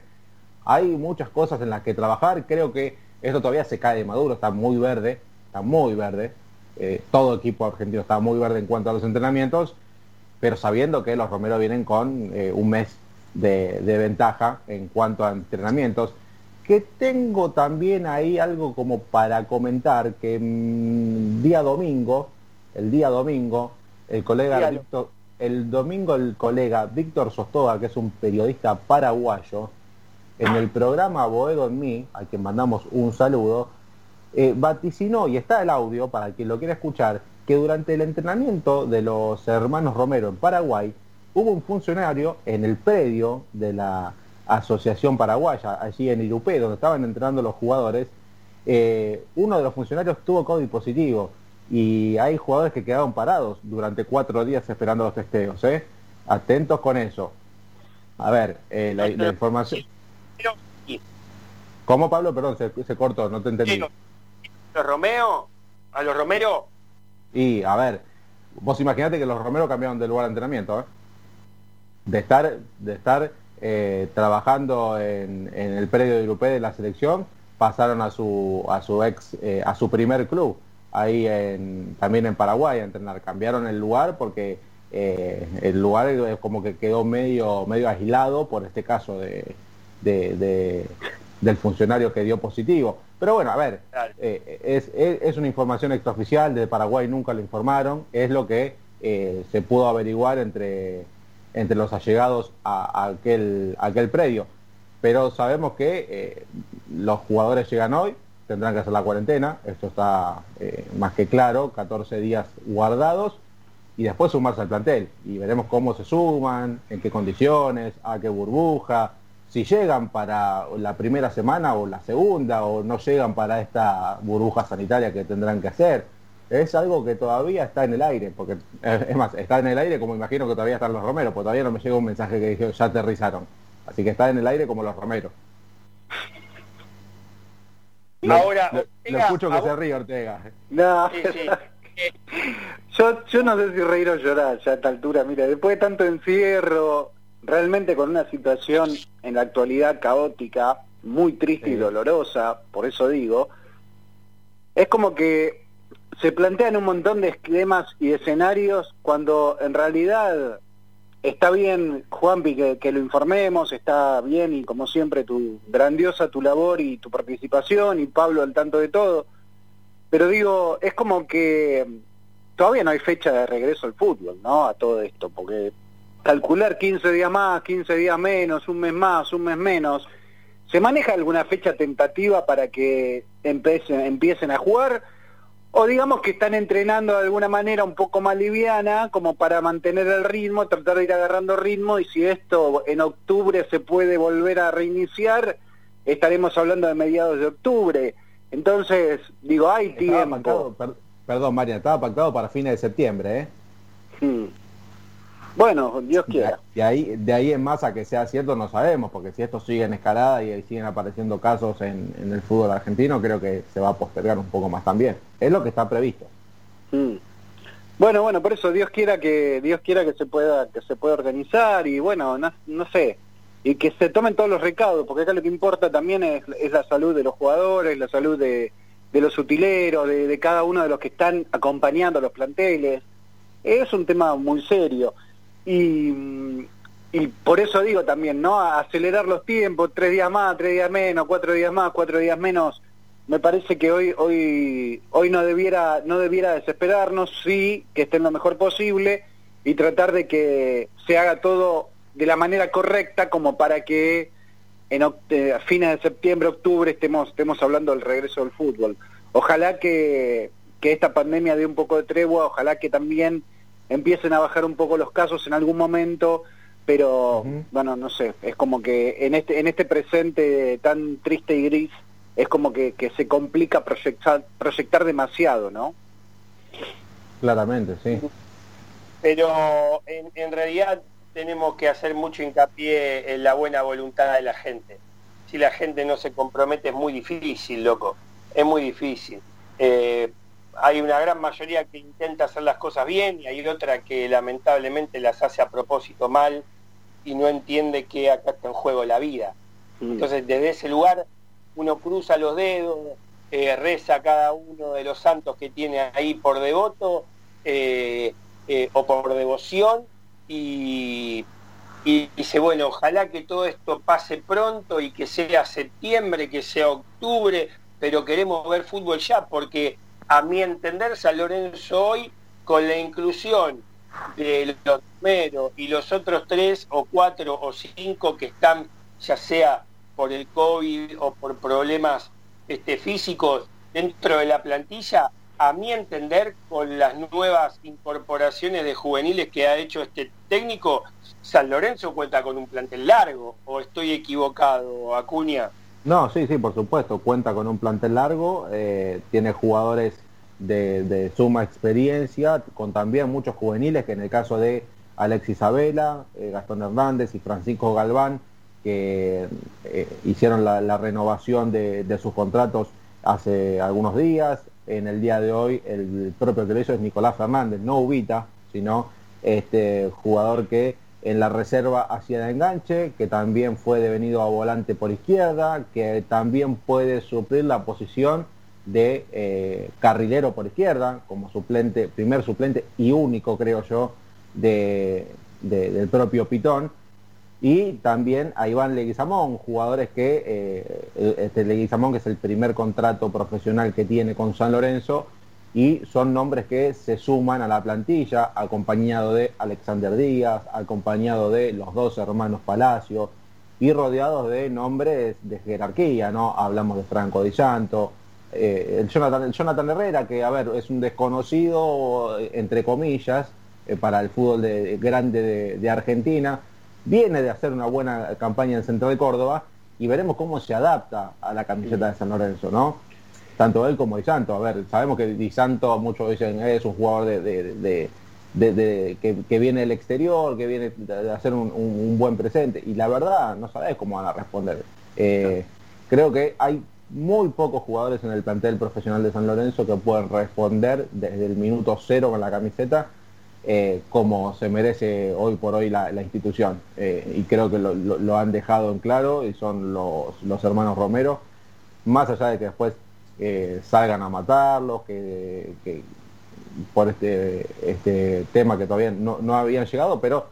Hay muchas cosas en las que trabajar, creo que esto todavía se cae de maduro, está muy verde, está muy verde. Eh, todo equipo argentino está muy verde en cuanto a los entrenamientos, pero sabiendo que los Romero vienen con eh, un mes de, ventaja en cuanto a entrenamientos. Que tengo también ahí algo como para comentar, que mm, día domingo, el día domingo, el colega Víctor, el domingo el colega Víctor Sostoga, que es un periodista paraguayo, en el programa Boedo en mí, a quien mandamos un saludo, eh, vaticinó, y está el audio para quien lo quiera escuchar, que durante el entrenamiento de los hermanos Romero en Paraguay, hubo un funcionario en el predio de la Asociación Paraguaya, allí en Irupé, donde estaban entrenando los jugadores, eh, uno de los funcionarios tuvo COVID positivo y hay jugadores que quedaron parados durante cuatro días esperando los testeos. ¿eh? Atentos con eso. A ver, eh, la información... ¿Cómo, Pablo? Perdón, se, cortó, no te entendí. ¿Los Romeo? ¿A los Romero? Y, a ver, vos imaginate que los Romero cambiaron de lugar de entrenamiento, ¿eh? De estar, de estar eh, trabajando en, el predio de Grupé de la selección, pasaron a su, a su ex, eh, a su primer club, ahí en, también en Paraguay a entrenar. Cambiaron el lugar porque el lugar como que quedó medio, medio aislado por este caso de, del funcionario que dio positivo. Pero bueno, a ver, eh, es, es, una información extraoficial, de Paraguay nunca lo informaron, es lo que eh, se pudo averiguar entre, entre los allegados a, aquel, aquel predio. Pero sabemos que eh, los jugadores llegan hoy, tendrán que hacer la cuarentena, esto está más que claro, 14 días guardados, y después sumarse al plantel. Y veremos cómo se suman, en qué condiciones, a qué burbuja, si llegan para la primera semana o la segunda o no llegan para esta burbuja sanitaria que tendrán que hacer. Es algo que todavía está en el aire, porque es más, está en el aire como imagino que todavía están los romeros, porque todavía no me llega un mensaje que dijo ya aterrizaron. Así que está en el aire como los romeros. Ahora, lo, escucho que se ríe Ortega. No, [laughs] yo, yo no sé si reír o llorar ya a esta altura. Mira, después de tanto encierro, realmente con una situación en la actualidad caótica, muy triste y dolorosa, por eso digo, es como que se plantean un montón de esquemas y escenarios cuando en realidad está bien, Juanpi, que, que lo informemos, está bien y como siempre tu grandiosa tu labor y tu participación y Pablo al tanto de todo, pero digo, es como que todavía no hay fecha de regreso al fútbol, ¿no? A todo esto, porque calcular 15 días más, 15 días menos, un mes más, un mes menos. ¿Se maneja alguna fecha tentativa para que empiecen, empiecen a jugar? O digamos que están entrenando de alguna manera un poco más liviana, como para mantener el ritmo, tratar de ir agarrando ritmo, y si esto en octubre se puede volver a reiniciar, estaremos hablando de mediados de octubre. Entonces, digo, hay tiempo. perdón, María, estaba pactado para fines de septiembre, ¿eh? Hmm. Bueno, Dios quiera. De ahí, de ahí en más a que sea cierto no sabemos, porque si esto sigue en escalada y siguen apareciendo casos en, el fútbol argentino, creo que se va a postergar un poco más también. Es lo que está previsto. Mm. Bueno, bueno, por eso Dios quiera que Dios quiera que se pueda que se pueda organizar y bueno, no, sé, y que se tomen todos los recados, porque acá lo que importa también es, la salud de los jugadores, la salud de, los utileros, de, de cada uno de los que están acompañando a los planteles. Es un tema muy serio. Y, y por eso digo también, ¿no? acelerar los tiempos, tres días más, tres días menos, cuatro días más, cuatro días menos, me parece que hoy, hoy, hoy no debiera, no debiera desesperarnos, sí, que esté lo mejor posible y tratar de que se haga todo de la manera correcta como para que en a fines de septiembre, octubre estemos, estemos hablando del regreso del fútbol. Ojalá que, que esta pandemia dé un poco de tregua, ojalá que también empiecen a bajar un poco los casos en algún momento, pero bueno, no sé, es como que en este, en este presente tan triste y gris, es como que, que se complica proyectar, proyectar demasiado, ¿no? Claramente, sí. Pero en, en realidad tenemos que hacer mucho hincapié en la buena voluntad de la gente. Si la gente no se compromete es muy difícil, loco, es muy difícil. Eh, hay una gran mayoría que intenta hacer las cosas bien y hay otra que lamentablemente las hace a propósito mal y no entiende que acá está en juego la vida. Mm. Entonces desde ese lugar uno cruza los dedos, eh, reza a cada uno de los santos que tiene ahí por devoto eh, o por devoción y, dice, bueno, ojalá que todo esto pase pronto y que sea septiembre, que sea octubre, pero queremos ver fútbol ya, porque a mi entender San Lorenzo hoy, con la inclusión de los primeros y los otros tres o cuatro o cinco que están, ya sea por el COVID o por problemas este, físicos dentro de la plantilla, a mi entender, con las nuevas incorporaciones de juveniles que ha hecho este técnico, San Lorenzo cuenta con un plantel largo, o estoy equivocado, Acuña. No, sí, sí, por supuesto, cuenta con un plantel largo, eh, tiene jugadores de, suma experiencia, con también muchos juveniles, que en el caso de Alexis Abela, eh, Gastón Hernández y Francisco Galván, que eh, hicieron la, renovación de sus contratos hace algunos días, en el día de hoy el propio que es Nicolás Fernández, no Ubita, sino este jugador que en la reserva hacía de enganche, que también fue devenido a volante por izquierda, que también puede suplir la posición de eh, carrilero por izquierda, como suplente, primer suplente y único, creo yo, de, del propio Pitón. Y también a Iván Leguizamón, jugadores que, eh, este que es el primer contrato profesional que tiene con San Lorenzo, y son nombres que se suman a la plantilla, acompañado de Alexander Díaz, acompañado de los dos hermanos Palacio, y rodeados de nombres de jerarquía, ¿no? Hablamos de Franco Di Santo, eh, el, Jonathan, Herrera, que a ver, es un desconocido, entre comillas, eh, para el fútbol de, grande de Argentina, viene de hacer una buena campaña en el centro de Córdoba y veremos cómo se adapta a la camiseta de San Lorenzo, ¿no? Tanto él como Di Santo. A ver, sabemos que Di Santo, muchos dicen, es un jugador de, que, viene del exterior, que viene de hacer un, buen presente. Y la verdad, no sabes cómo van a responder. Eh, creo que hay muy pocos jugadores en el plantel profesional de San Lorenzo que pueden responder desde el minuto cero con la camiseta eh, como se merece hoy por hoy la, institución. Eh, y creo que lo, han dejado en claro y son los, hermanos Romero, más allá de que después eh, salgan a matarlos, que, por este, este tema que todavía no, no, habían llegado, pero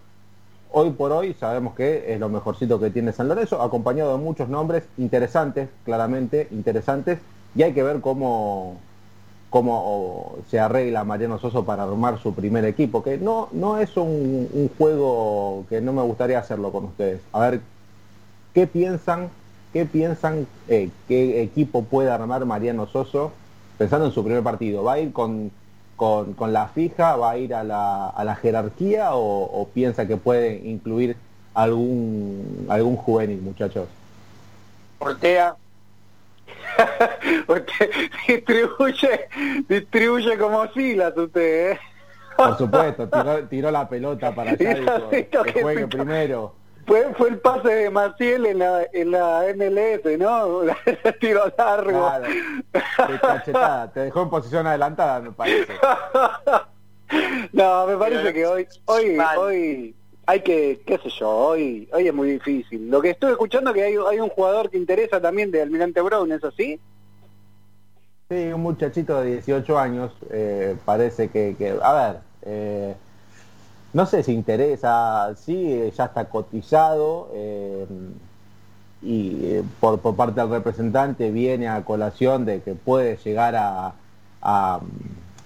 hoy por hoy sabemos que es lo mejorcito que tiene San Lorenzo, acompañado de muchos nombres interesantes, claramente interesantes, y hay que ver cómo cómo se arregla Mariano Soso para armar su primer equipo, que no, no es un, juego que no me gustaría hacerlo con ustedes. A ver, ¿qué piensan, qué piensan eh, qué equipo puede armar Mariano Soso pensando en su primer partido? ¿Va a ir con, con, la fija, va a ir a la, a la jerarquía o, piensa que puede incluir algún, algún juvenil, muchachos? Ortega, usted [laughs] distribuye, distribuye como filas usted, ¿eh? Por supuesto, tiró, la pelota para allá [laughs] que juegue primero. Fue, fue el pase de Maciel en la, en la MLS, ¿no? [laughs] tiro largo. te dejó en posición adelantada, me parece. [laughs] no, me parece que hoy, hoy, hoy hay que, qué sé yo, hoy, hoy es muy difícil. Lo que estoy escuchando que hay, hay un jugador que interesa también de Almirante Brown, ¿es así? Sí, un muchachito de 18 años, eh, parece que, que, a ver, eh, no sé si interesa, sí, ya está cotizado eh, y por, por parte del representante viene a colación de que puede llegar a, a,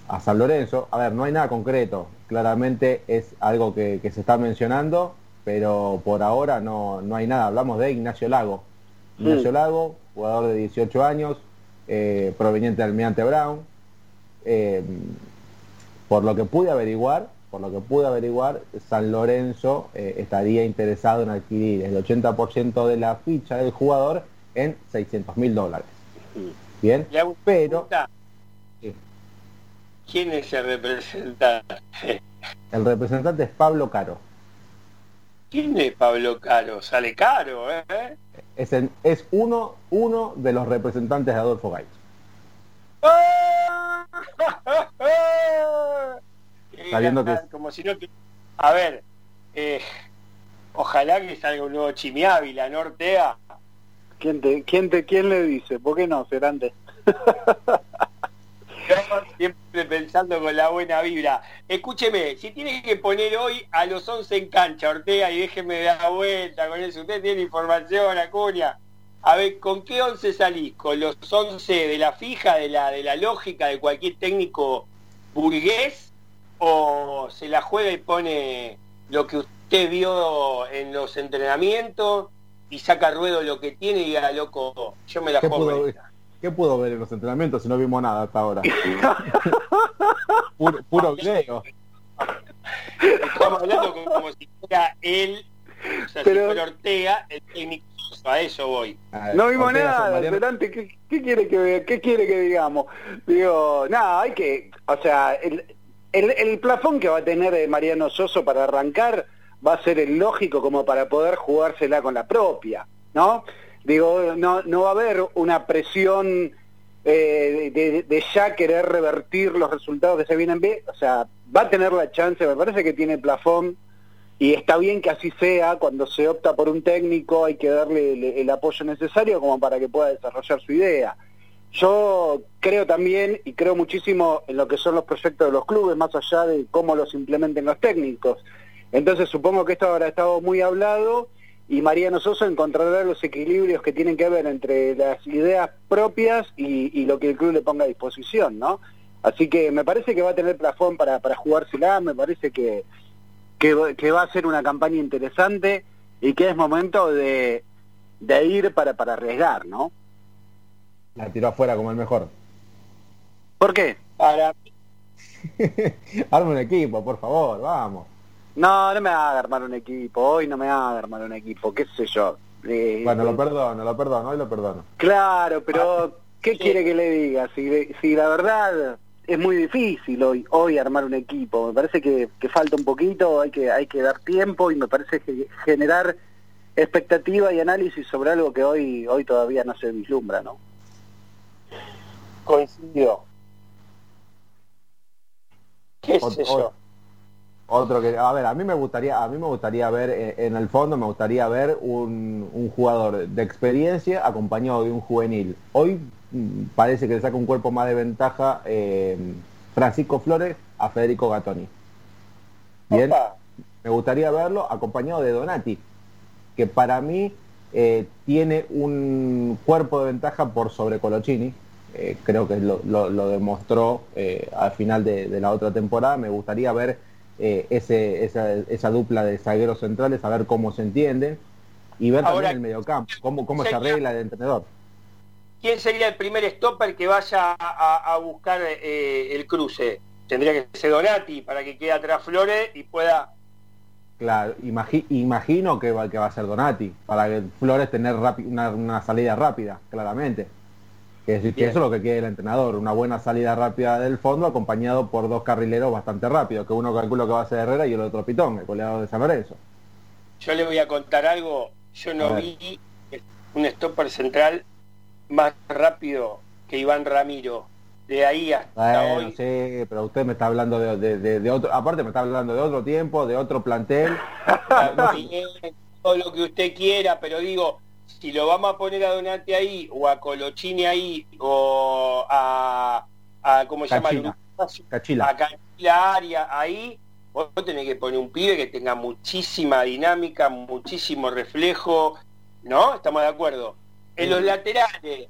a San Lorenzo. A ver, no hay nada concreto, claramente es algo que, se está mencionando, pero por ahora no, no, hay nada. Hablamos de Ignacio Lago, Ignacio Lago, jugador de 18 años, eh, proveniente del Almirante Brown. Eh, por lo que pude averiguar, por lo que pude averiguar, San Lorenzo eh, estaría interesado en adquirir el 80% de la ficha del jugador en 600 mil dólares. Bien, pero. Sí. ¿Quién es el representante? [laughs] el representante es Pablo Caro. ¿Quién es Pablo Caro? Sale caro, ¿eh? Es, en- es uno, uno de los representantes de Adolfo Gaich. [laughs] Está viendo que- Como si no A ver, eh, ojalá que salga un nuevo Chimi Ávila, ¿no, Ortega? ¿Quién, te, quién, te, ¿Quién le dice? ¿Por qué no, Cerante? [laughs] Yo siempre pensando con la buena vibra. Escúcheme, si tiene que poner hoy a los 11 en cancha, Ortega, y déjeme dar vuelta con eso. Usted tiene información, Acuña. A ver, ¿con qué 11 salís? ¿Con los 11 de la fija, de la, de la lógica de cualquier técnico burgués? ¿O se la juega y pone lo que usted vio en los entrenamientos y saca ruedo lo que tiene y diga, loco, yo me la ¿Qué juego? pudo, con ver, esta"? qué pudo ver en los entrenamientos si no vimos nada hasta ahora? [laughs] puro, puro video. Estamos hablando como, como si fuera él, o sea, Pero- si fuera Ortega, el técnico, a eso voy. A ver, No vimos nada, ¿qué, qué quiere que qué quiere que digamos? Digo, nada, hay que, o sea, el, el, el plafón que va a tener eh, Mariano Soso para arrancar va a ser el lógico como para poder jugársela con la propia, ¿no? Digo, no, no va a haber una presión eh, de, ya querer revertir los resultados que se vienen bien, o sea, va a tener la chance, me parece que tiene plafón y está bien que así sea, cuando se opta por un técnico hay que darle el apoyo necesario como para que pueda desarrollar su idea. Yo creo también y creo muchísimo en lo que son los proyectos de los clubes, más allá de cómo los implementen los técnicos. Entonces supongo que esto habrá estado muy hablado y Mariano Sosa encontrará los equilibrios que tienen que ver entre las ideas propias y, lo que el club le ponga a disposición, ¿no? Así que me parece que va a tener plafón para, para jugársela, me parece que, que, que va a ser una campaña interesante y que es momento de, de ir para, para arriesgar, ¿no? La tiró afuera como el mejor. ¿Por qué? Para [laughs] Arma un equipo, por favor, vamos. No, no me haga armar un equipo, hoy no me haga armar un equipo, qué sé yo. Eh, Bueno, lo perdono, lo perdono, hoy lo perdono. Claro, pero ¿qué sí. quiere que le diga? Si, si la verdad es muy difícil hoy, hoy armar un equipo, me parece que, que falta un poquito, hay que, hay que dar tiempo y me parece que generar expectativa y análisis sobre algo que hoy, hoy todavía no se vislumbra, ¿no? Coincido. ¿Qué Ot- sé yo? Otro que, a ver, a mí me gustaría, a mí me gustaría ver, eh, en el fondo me gustaría ver un, un jugador de experiencia acompañado de un juvenil. Hoy mm, parece que le saca un cuerpo más de ventaja eh, Francisco Flores a Federico Gattoni. Bien, Opa, me gustaría verlo acompañado de Donati, que para mí eh, tiene un cuerpo de ventaja por sobre Colochini. Eh, creo que lo, lo- lo demostró eh, al final de, de la otra temporada. Me gustaría ver eh, ese, esa, esa dupla de zagueros centrales, a ver cómo se entienden y ver Ahora, también el mediocampo, cómo, cómo se arregla el entrenador. ¿Quién sería el primer stopper que vaya a, a buscar eh, el cruce? Tendría que ser Donati para que quede atrás Flores y pueda... Claro, imagi- imagino que va, que va a ser Donati, para que Flores tener una salida rápida, claramente. Que, es- que Bien. eso es lo que quiere el entrenador, una buena salida rápida del fondo acompañado por dos carrileros bastante rápidos, que uno calculo que va a ser Herrera y el otro Pitón, el goleador de San Lorenzo. Yo le voy a contar algo. Yo no vi un stopper central más rápido que Iván Ramiro. De ahí hasta Bueno, hoy. sí, pero usted me está hablando de, de- de- de otro, aparte me está hablando de otro tiempo, de otro plantel. [laughs] Todo lo que usted quiera, pero digo, si lo vamos a poner a Donati ahí, o a Colochini ahí, o a, a ¿cómo se llama? Cachila. A Cachila Aria, ahí, vos tenés que poner un pibe que tenga muchísima dinámica, muchísimo reflejo, ¿no? ¿Estamos de acuerdo? En los laterales,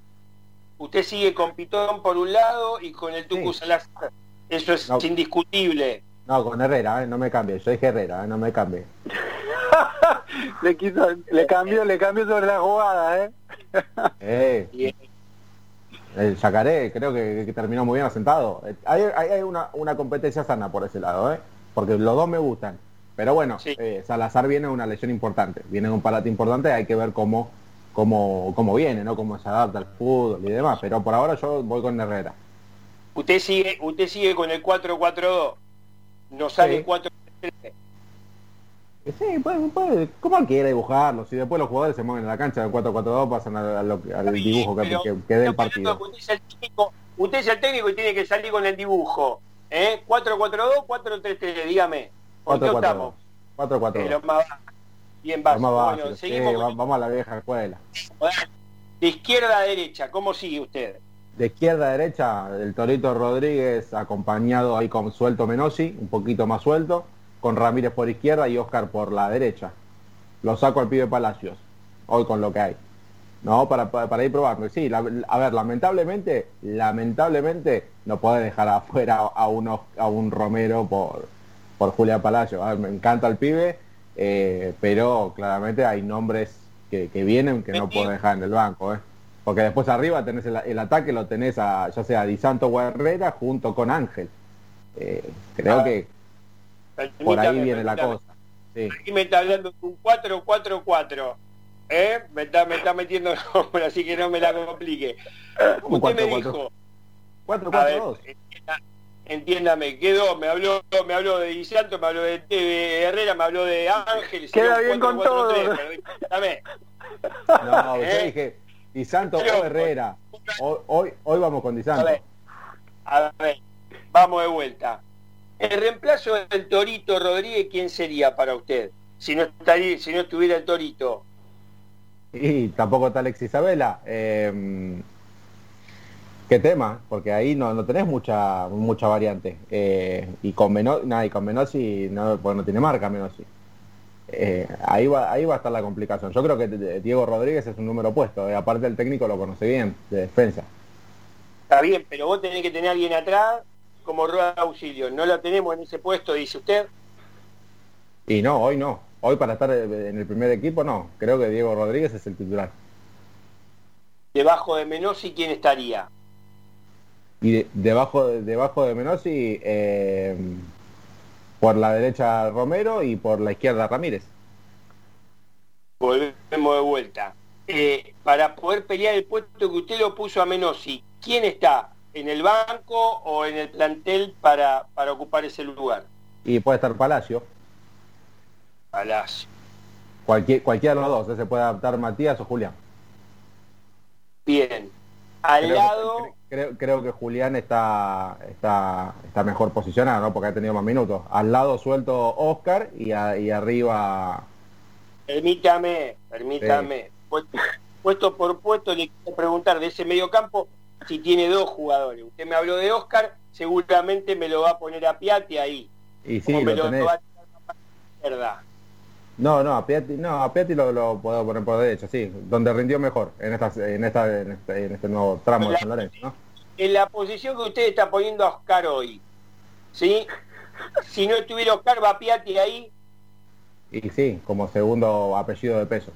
usted sigue con Pitón por un lado y con el Tucu Sí. Salazar. Eso es No. indiscutible. No, con Herrera, eh, no me cambie, dije Herrera, eh, no me cambie. [laughs] le quiso, le cambió, le cambió sobre la jugada, ¿eh? eh [laughs] el Yacaré creo que, terminó muy bien asentado. Hay, hay, una, una, competencia sana por ese lado, ¿eh? porque los dos me gustan. Pero bueno, eh, Salazar viene una lesión importante, viene un parate importante, hay que ver cómo, cómo, cómo viene, ¿no? cómo se adapta al fútbol y demás. Pero por ahora yo voy con Herrera. Usted sigue, usted sigue con el 4-4-2. No sale 4 Sí, puede, puede, como quiere dibujarlo. Si después los jugadores se mueven en la cancha del 4-4-2, pasan al, dibujo que, que, dé el partido. Usted es el, técnico, usted es el técnico y tiene que salir con el dibujo. ¿Eh? 4-4-2, 4-3-3, dígame. 4-4-2. 4-4-2. Bien bajo. seguimos vamos a la vieja escuela. De izquierda a derecha, ¿cómo sigue usted? De izquierda a derecha, el Torito Rodríguez acompañado ahí con Suelto Menosi, un poquito más suelto con Ramírez por izquierda y Oscar por la derecha. Lo saco al pibe Palacios, hoy con lo que hay. No, para, para, ir probando. Sí, a ver, lamentablemente, lamentablemente no puede dejar afuera a, uno, a un Romero por, por Julia Palacios. me encanta el pibe, eh, pero claramente hay nombres que, vienen que no puedo dejar en el banco. ¿eh? Porque después arriba tenés el, ataque, lo tenés a, ya sea a Di Santo o Herrera junto con Ángel. Eh, creo ah. Que por ahí viene la cosa. Aquí me está hablando de un 4-4-4. ¿Eh? Me está, me está metiendo el nombre, así que no me la complique. Usted 4, me dijo... 4-4-2. Entiéndame, quedó, me habló, me habló de Isanto, me habló de, Herrera, me habló de Ángel. Queda bien 4, con 4, todo. 3, dame. No, yo ¿Eh? dije Isanto o Herrera. Hoy, hoy, hoy vamos con Isanto. A ver, a ver, vamos de vuelta. El reemplazo del Torito Rodríguez, ¿quién sería para usted? Si no, estaría, si no estuviera el Torito. Y tampoco está Alex Isabela. Em, ¿Qué tema? Porque ahí no, no tenés mucha mucha variante. Eh, y con Menosi, nada, y con Menosi no, pues no tiene marca Menosi. Eh, ahí, va, ahí va a estar la complicación. Yo creo que Diego Rodríguez es un número puesto. Eh, aparte el técnico lo conoce bien, de defensa. Está bien, pero vos tenés que tener a alguien atrás como rueda de auxilio. ¿No la tenemos en ese puesto, dice usted? Y no, hoy no. Hoy para estar en el primer equipo no. Creo que Diego Rodríguez es el titular. Debajo de Menosi, ¿quién estaría? Y debajo, de, debajo de Menosi, eh, por la derecha Romero y por la izquierda Ramírez. Volvemos de vuelta. Eh, para poder pelear el puesto que usted lo puso a Menosi, ¿quién está en el banco o en el plantel para, para ocupar ese lugar? Y puede estar Palacio. Palacio. Cualquier, cualquiera de los dos, ¿eh? se puede adaptar Matías o Julián. Bien. Al lado. creo, creo, que Julián está, está, está mejor posicionado, ¿no? Porque ha tenido más minutos. Al lado suelto Oscar y, y arriba. Permítame, permítame. Puesto, por puesto le quiero preguntar de ese medio campo si tiene dos jugadores. Usted me habló de Oscar, seguramente me lo va a poner a Piatti ahí. Y sí, lo, tenés. No, no, a Piatti, no, a Piatti lo, puedo poner por derecha, sí, donde rindió mejor en esta, en esta, en este, en este nuevo tramo de San Lorenzo, ¿no? En la posición que usted está poniendo a Oscar hoy, ¿sí? si no estuviera Oscar, va Piatti ahí. Y sí, como segundo apellido de peso.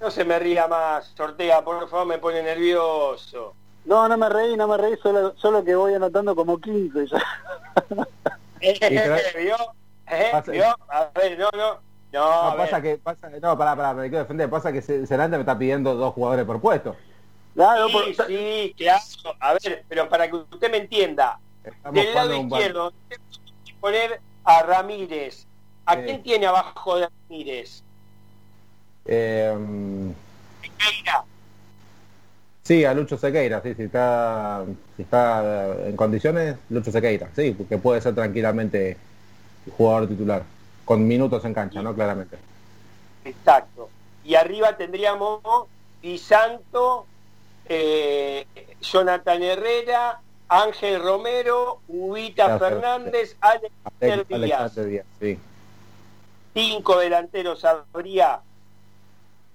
No se me ría más, Sortega, por favor, me pone nervioso. No, no me reí, no me reí, solo, solo que voy anotando como 15 ya. [laughs] ¿Vio? ¿Eh? ¿Vio? A ver, no, no. No, no pasa que, pasa, no, pará, pará, me quiero defender, pasa que Serante me está pidiendo dos jugadores por puesto. Claro, sí, por... sí, claro. A ver, pero para que usted me entienda, del lado izquierdo, puede poner a Ramírez. ¿A quién tiene abajo de Ramírez? Eh, Sí, a Lucho Sequeira, sí, si está, si está en condiciones, Lucho Sequeira, sí, porque puede ser tranquilamente jugador titular, con minutos en cancha, ¿no? Claramente. Exacto. Y arriba tendríamos Di Santo, eh, Jonathan Herrera, Ángel Romero, Ubita Fernández, Alex, Díaz. Díaz sí. Cinco delanteros habría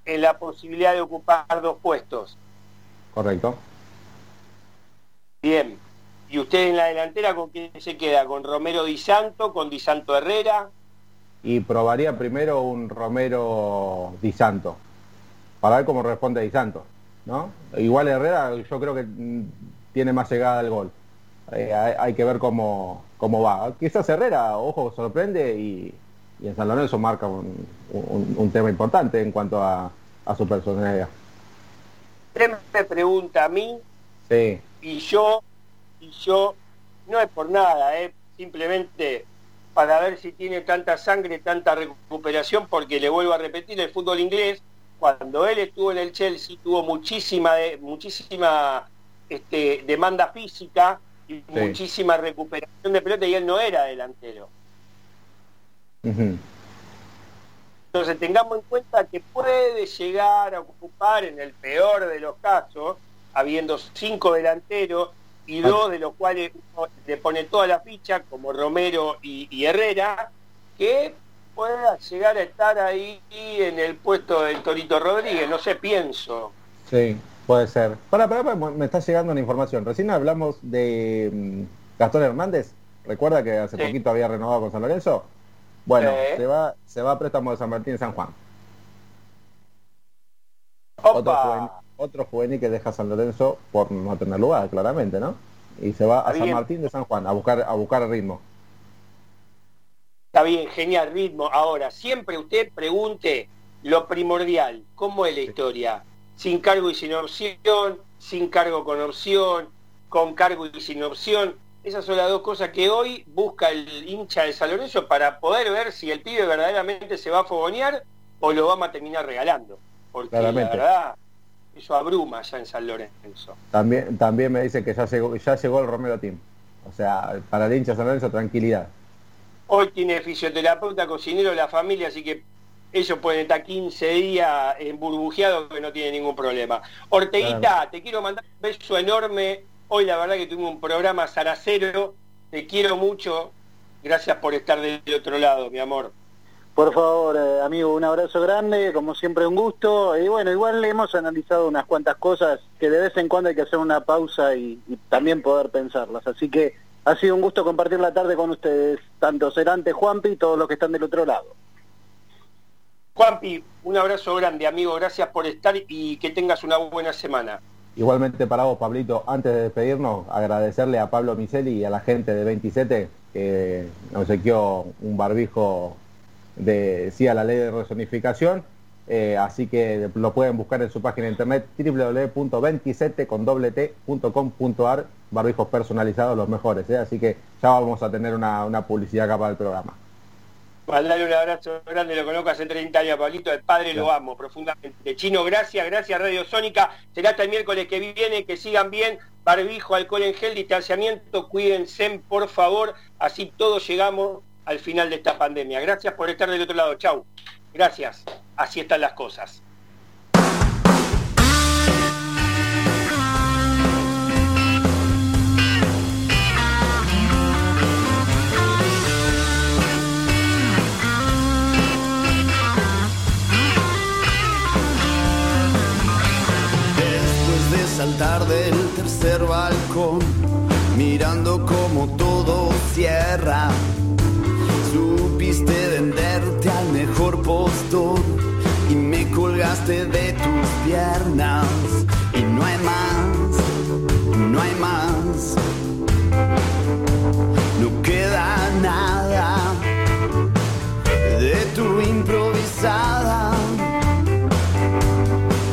en la posibilidad de ocupar dos puestos. Correcto. Bien. ¿Y usted en la delantera con quién se queda? ¿Con Romero Di Santo? ¿Con Di Santo Herrera? y probaría primero un Romero Di Santo, para ver cómo responde Di Santo, ¿no? Igual Herrera yo creo que mm, tiene más llegada al gol. Eh, hay, que ver cómo, cómo va. Quizás Herrera, ojo, sorprende y, en San Lorenzo marca un, tema importante en cuanto a, su personalidad. Usted me pregunta a mí sí. y yo, y yo, no es por nada, eh, simplemente para ver si tiene tanta sangre, tanta recuperación, porque le vuelvo a repetir, el fútbol inglés, cuando él estuvo en el Chelsea, tuvo muchísima, muchísima este, demanda física y muchísima recuperación de pelota y él no era delantero. Entonces tengamos en cuenta que puede llegar a ocupar en el peor de los casos, habiendo cinco delanteros, y dos de los cuales le pone toda la ficha, como Romero y, Herrera, que pueda llegar a estar ahí en el puesto del Torito Rodríguez, no sé, pienso. Sí, puede ser. Para, para, me está llegando una información. Recién hablamos de mm, Gastón Hernández. ¿Recuerda que hace poquito había renovado con San Lorenzo? Bueno, se va se va a préstamo de San Martín en San Juan. Opa otro juvenil que deja San Lorenzo por no tener lugar, claramente, ¿no? Y se va a San Martín de San Juan a buscar a buscar ritmo. Está bien, genial ritmo. Ahora, siempre usted pregunte lo primordial, ¿cómo es la historia? Sin cargo y sin opción, sin cargo con opción, con cargo y sin opción. Esas son las dos cosas que hoy busca el hincha de San Lorenzo para poder ver si el pibe verdaderamente se va a fogonear o lo vamos a terminar regalando. Porque la verdad, eso abruma ya en San Lorenzo. También, también me dice que ya llegó, ya llegó el Romero Team. O sea, para el hincha San Lorenzo, tranquilidad. Hoy tiene fisioterapeuta, cocinero, la familia, así que ellos pueden estar 15 días en burbujeado que no tiene ningún problema. Orteguita, te quiero mandar un beso enorme. Hoy la verdad que tuve un programa zaracero. Te quiero mucho. Gracias por estar del otro lado, mi amor. Por favor, eh, amigo, un abrazo grande, como siempre un gusto. Y bueno, igual le hemos analizado unas cuantas cosas que de vez en cuando hay que hacer una pausa y, también poder pensarlas. Así que ha sido un gusto compartir la tarde con ustedes, tanto Cerante, Juanpi y todos los que están del otro lado. Juanpi, un abrazo grande, amigo. Gracias por estar y que tengas una buena semana. Igualmente para vos, Pablito, antes de despedirnos, agradecerle a Pablo Miseli y a la gente de 27 que nos sequió un barbijo de sí a la ley de rezonificación. Eh, así que lo pueden buscar en su página de internet www.27.com.ar barbijos personalizados los mejores. ¿eh? Así que ya vamos a tener una, publicidad acá para el programa. Mandarle un abrazo grande, lo conozco hace 30 años, Pablito, el padre lo amo profundamente. Chino, gracias, gracias Radio Sónica. Será hasta el miércoles que viene, que sigan bien. Barbijo, alcohol en gel, distanciamiento, cuídense, por favor. Así todos llegamos al final de esta pandemia. Gracias por estar del otro lado. Chau. Gracias. Así están las cosas. Saltar del tercer balcón, mirando como todo cierra Supiste venderte al mejor postor y me colgaste de tus piernas. Y no hay más, no hay más. No queda nada de tu improvisada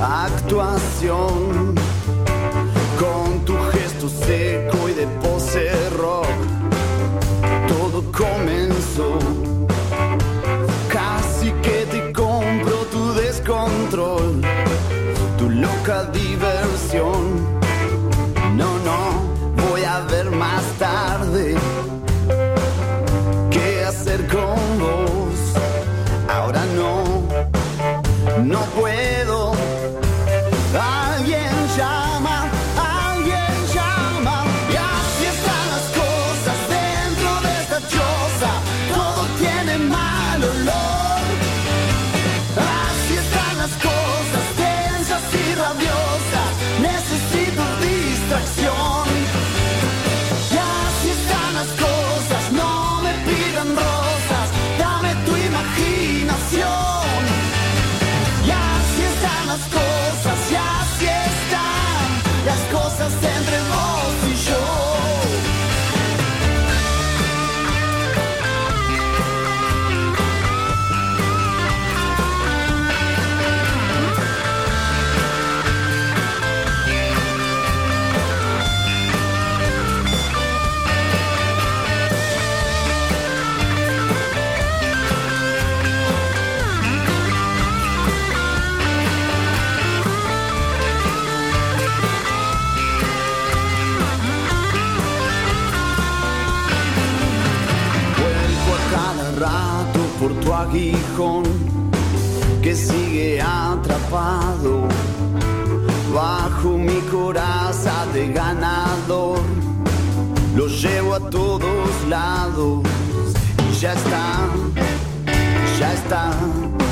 actuación aguijón que sigue atrapado bajo mi coraza de ganador. Lo llevo a todos lados y ya está, ya está.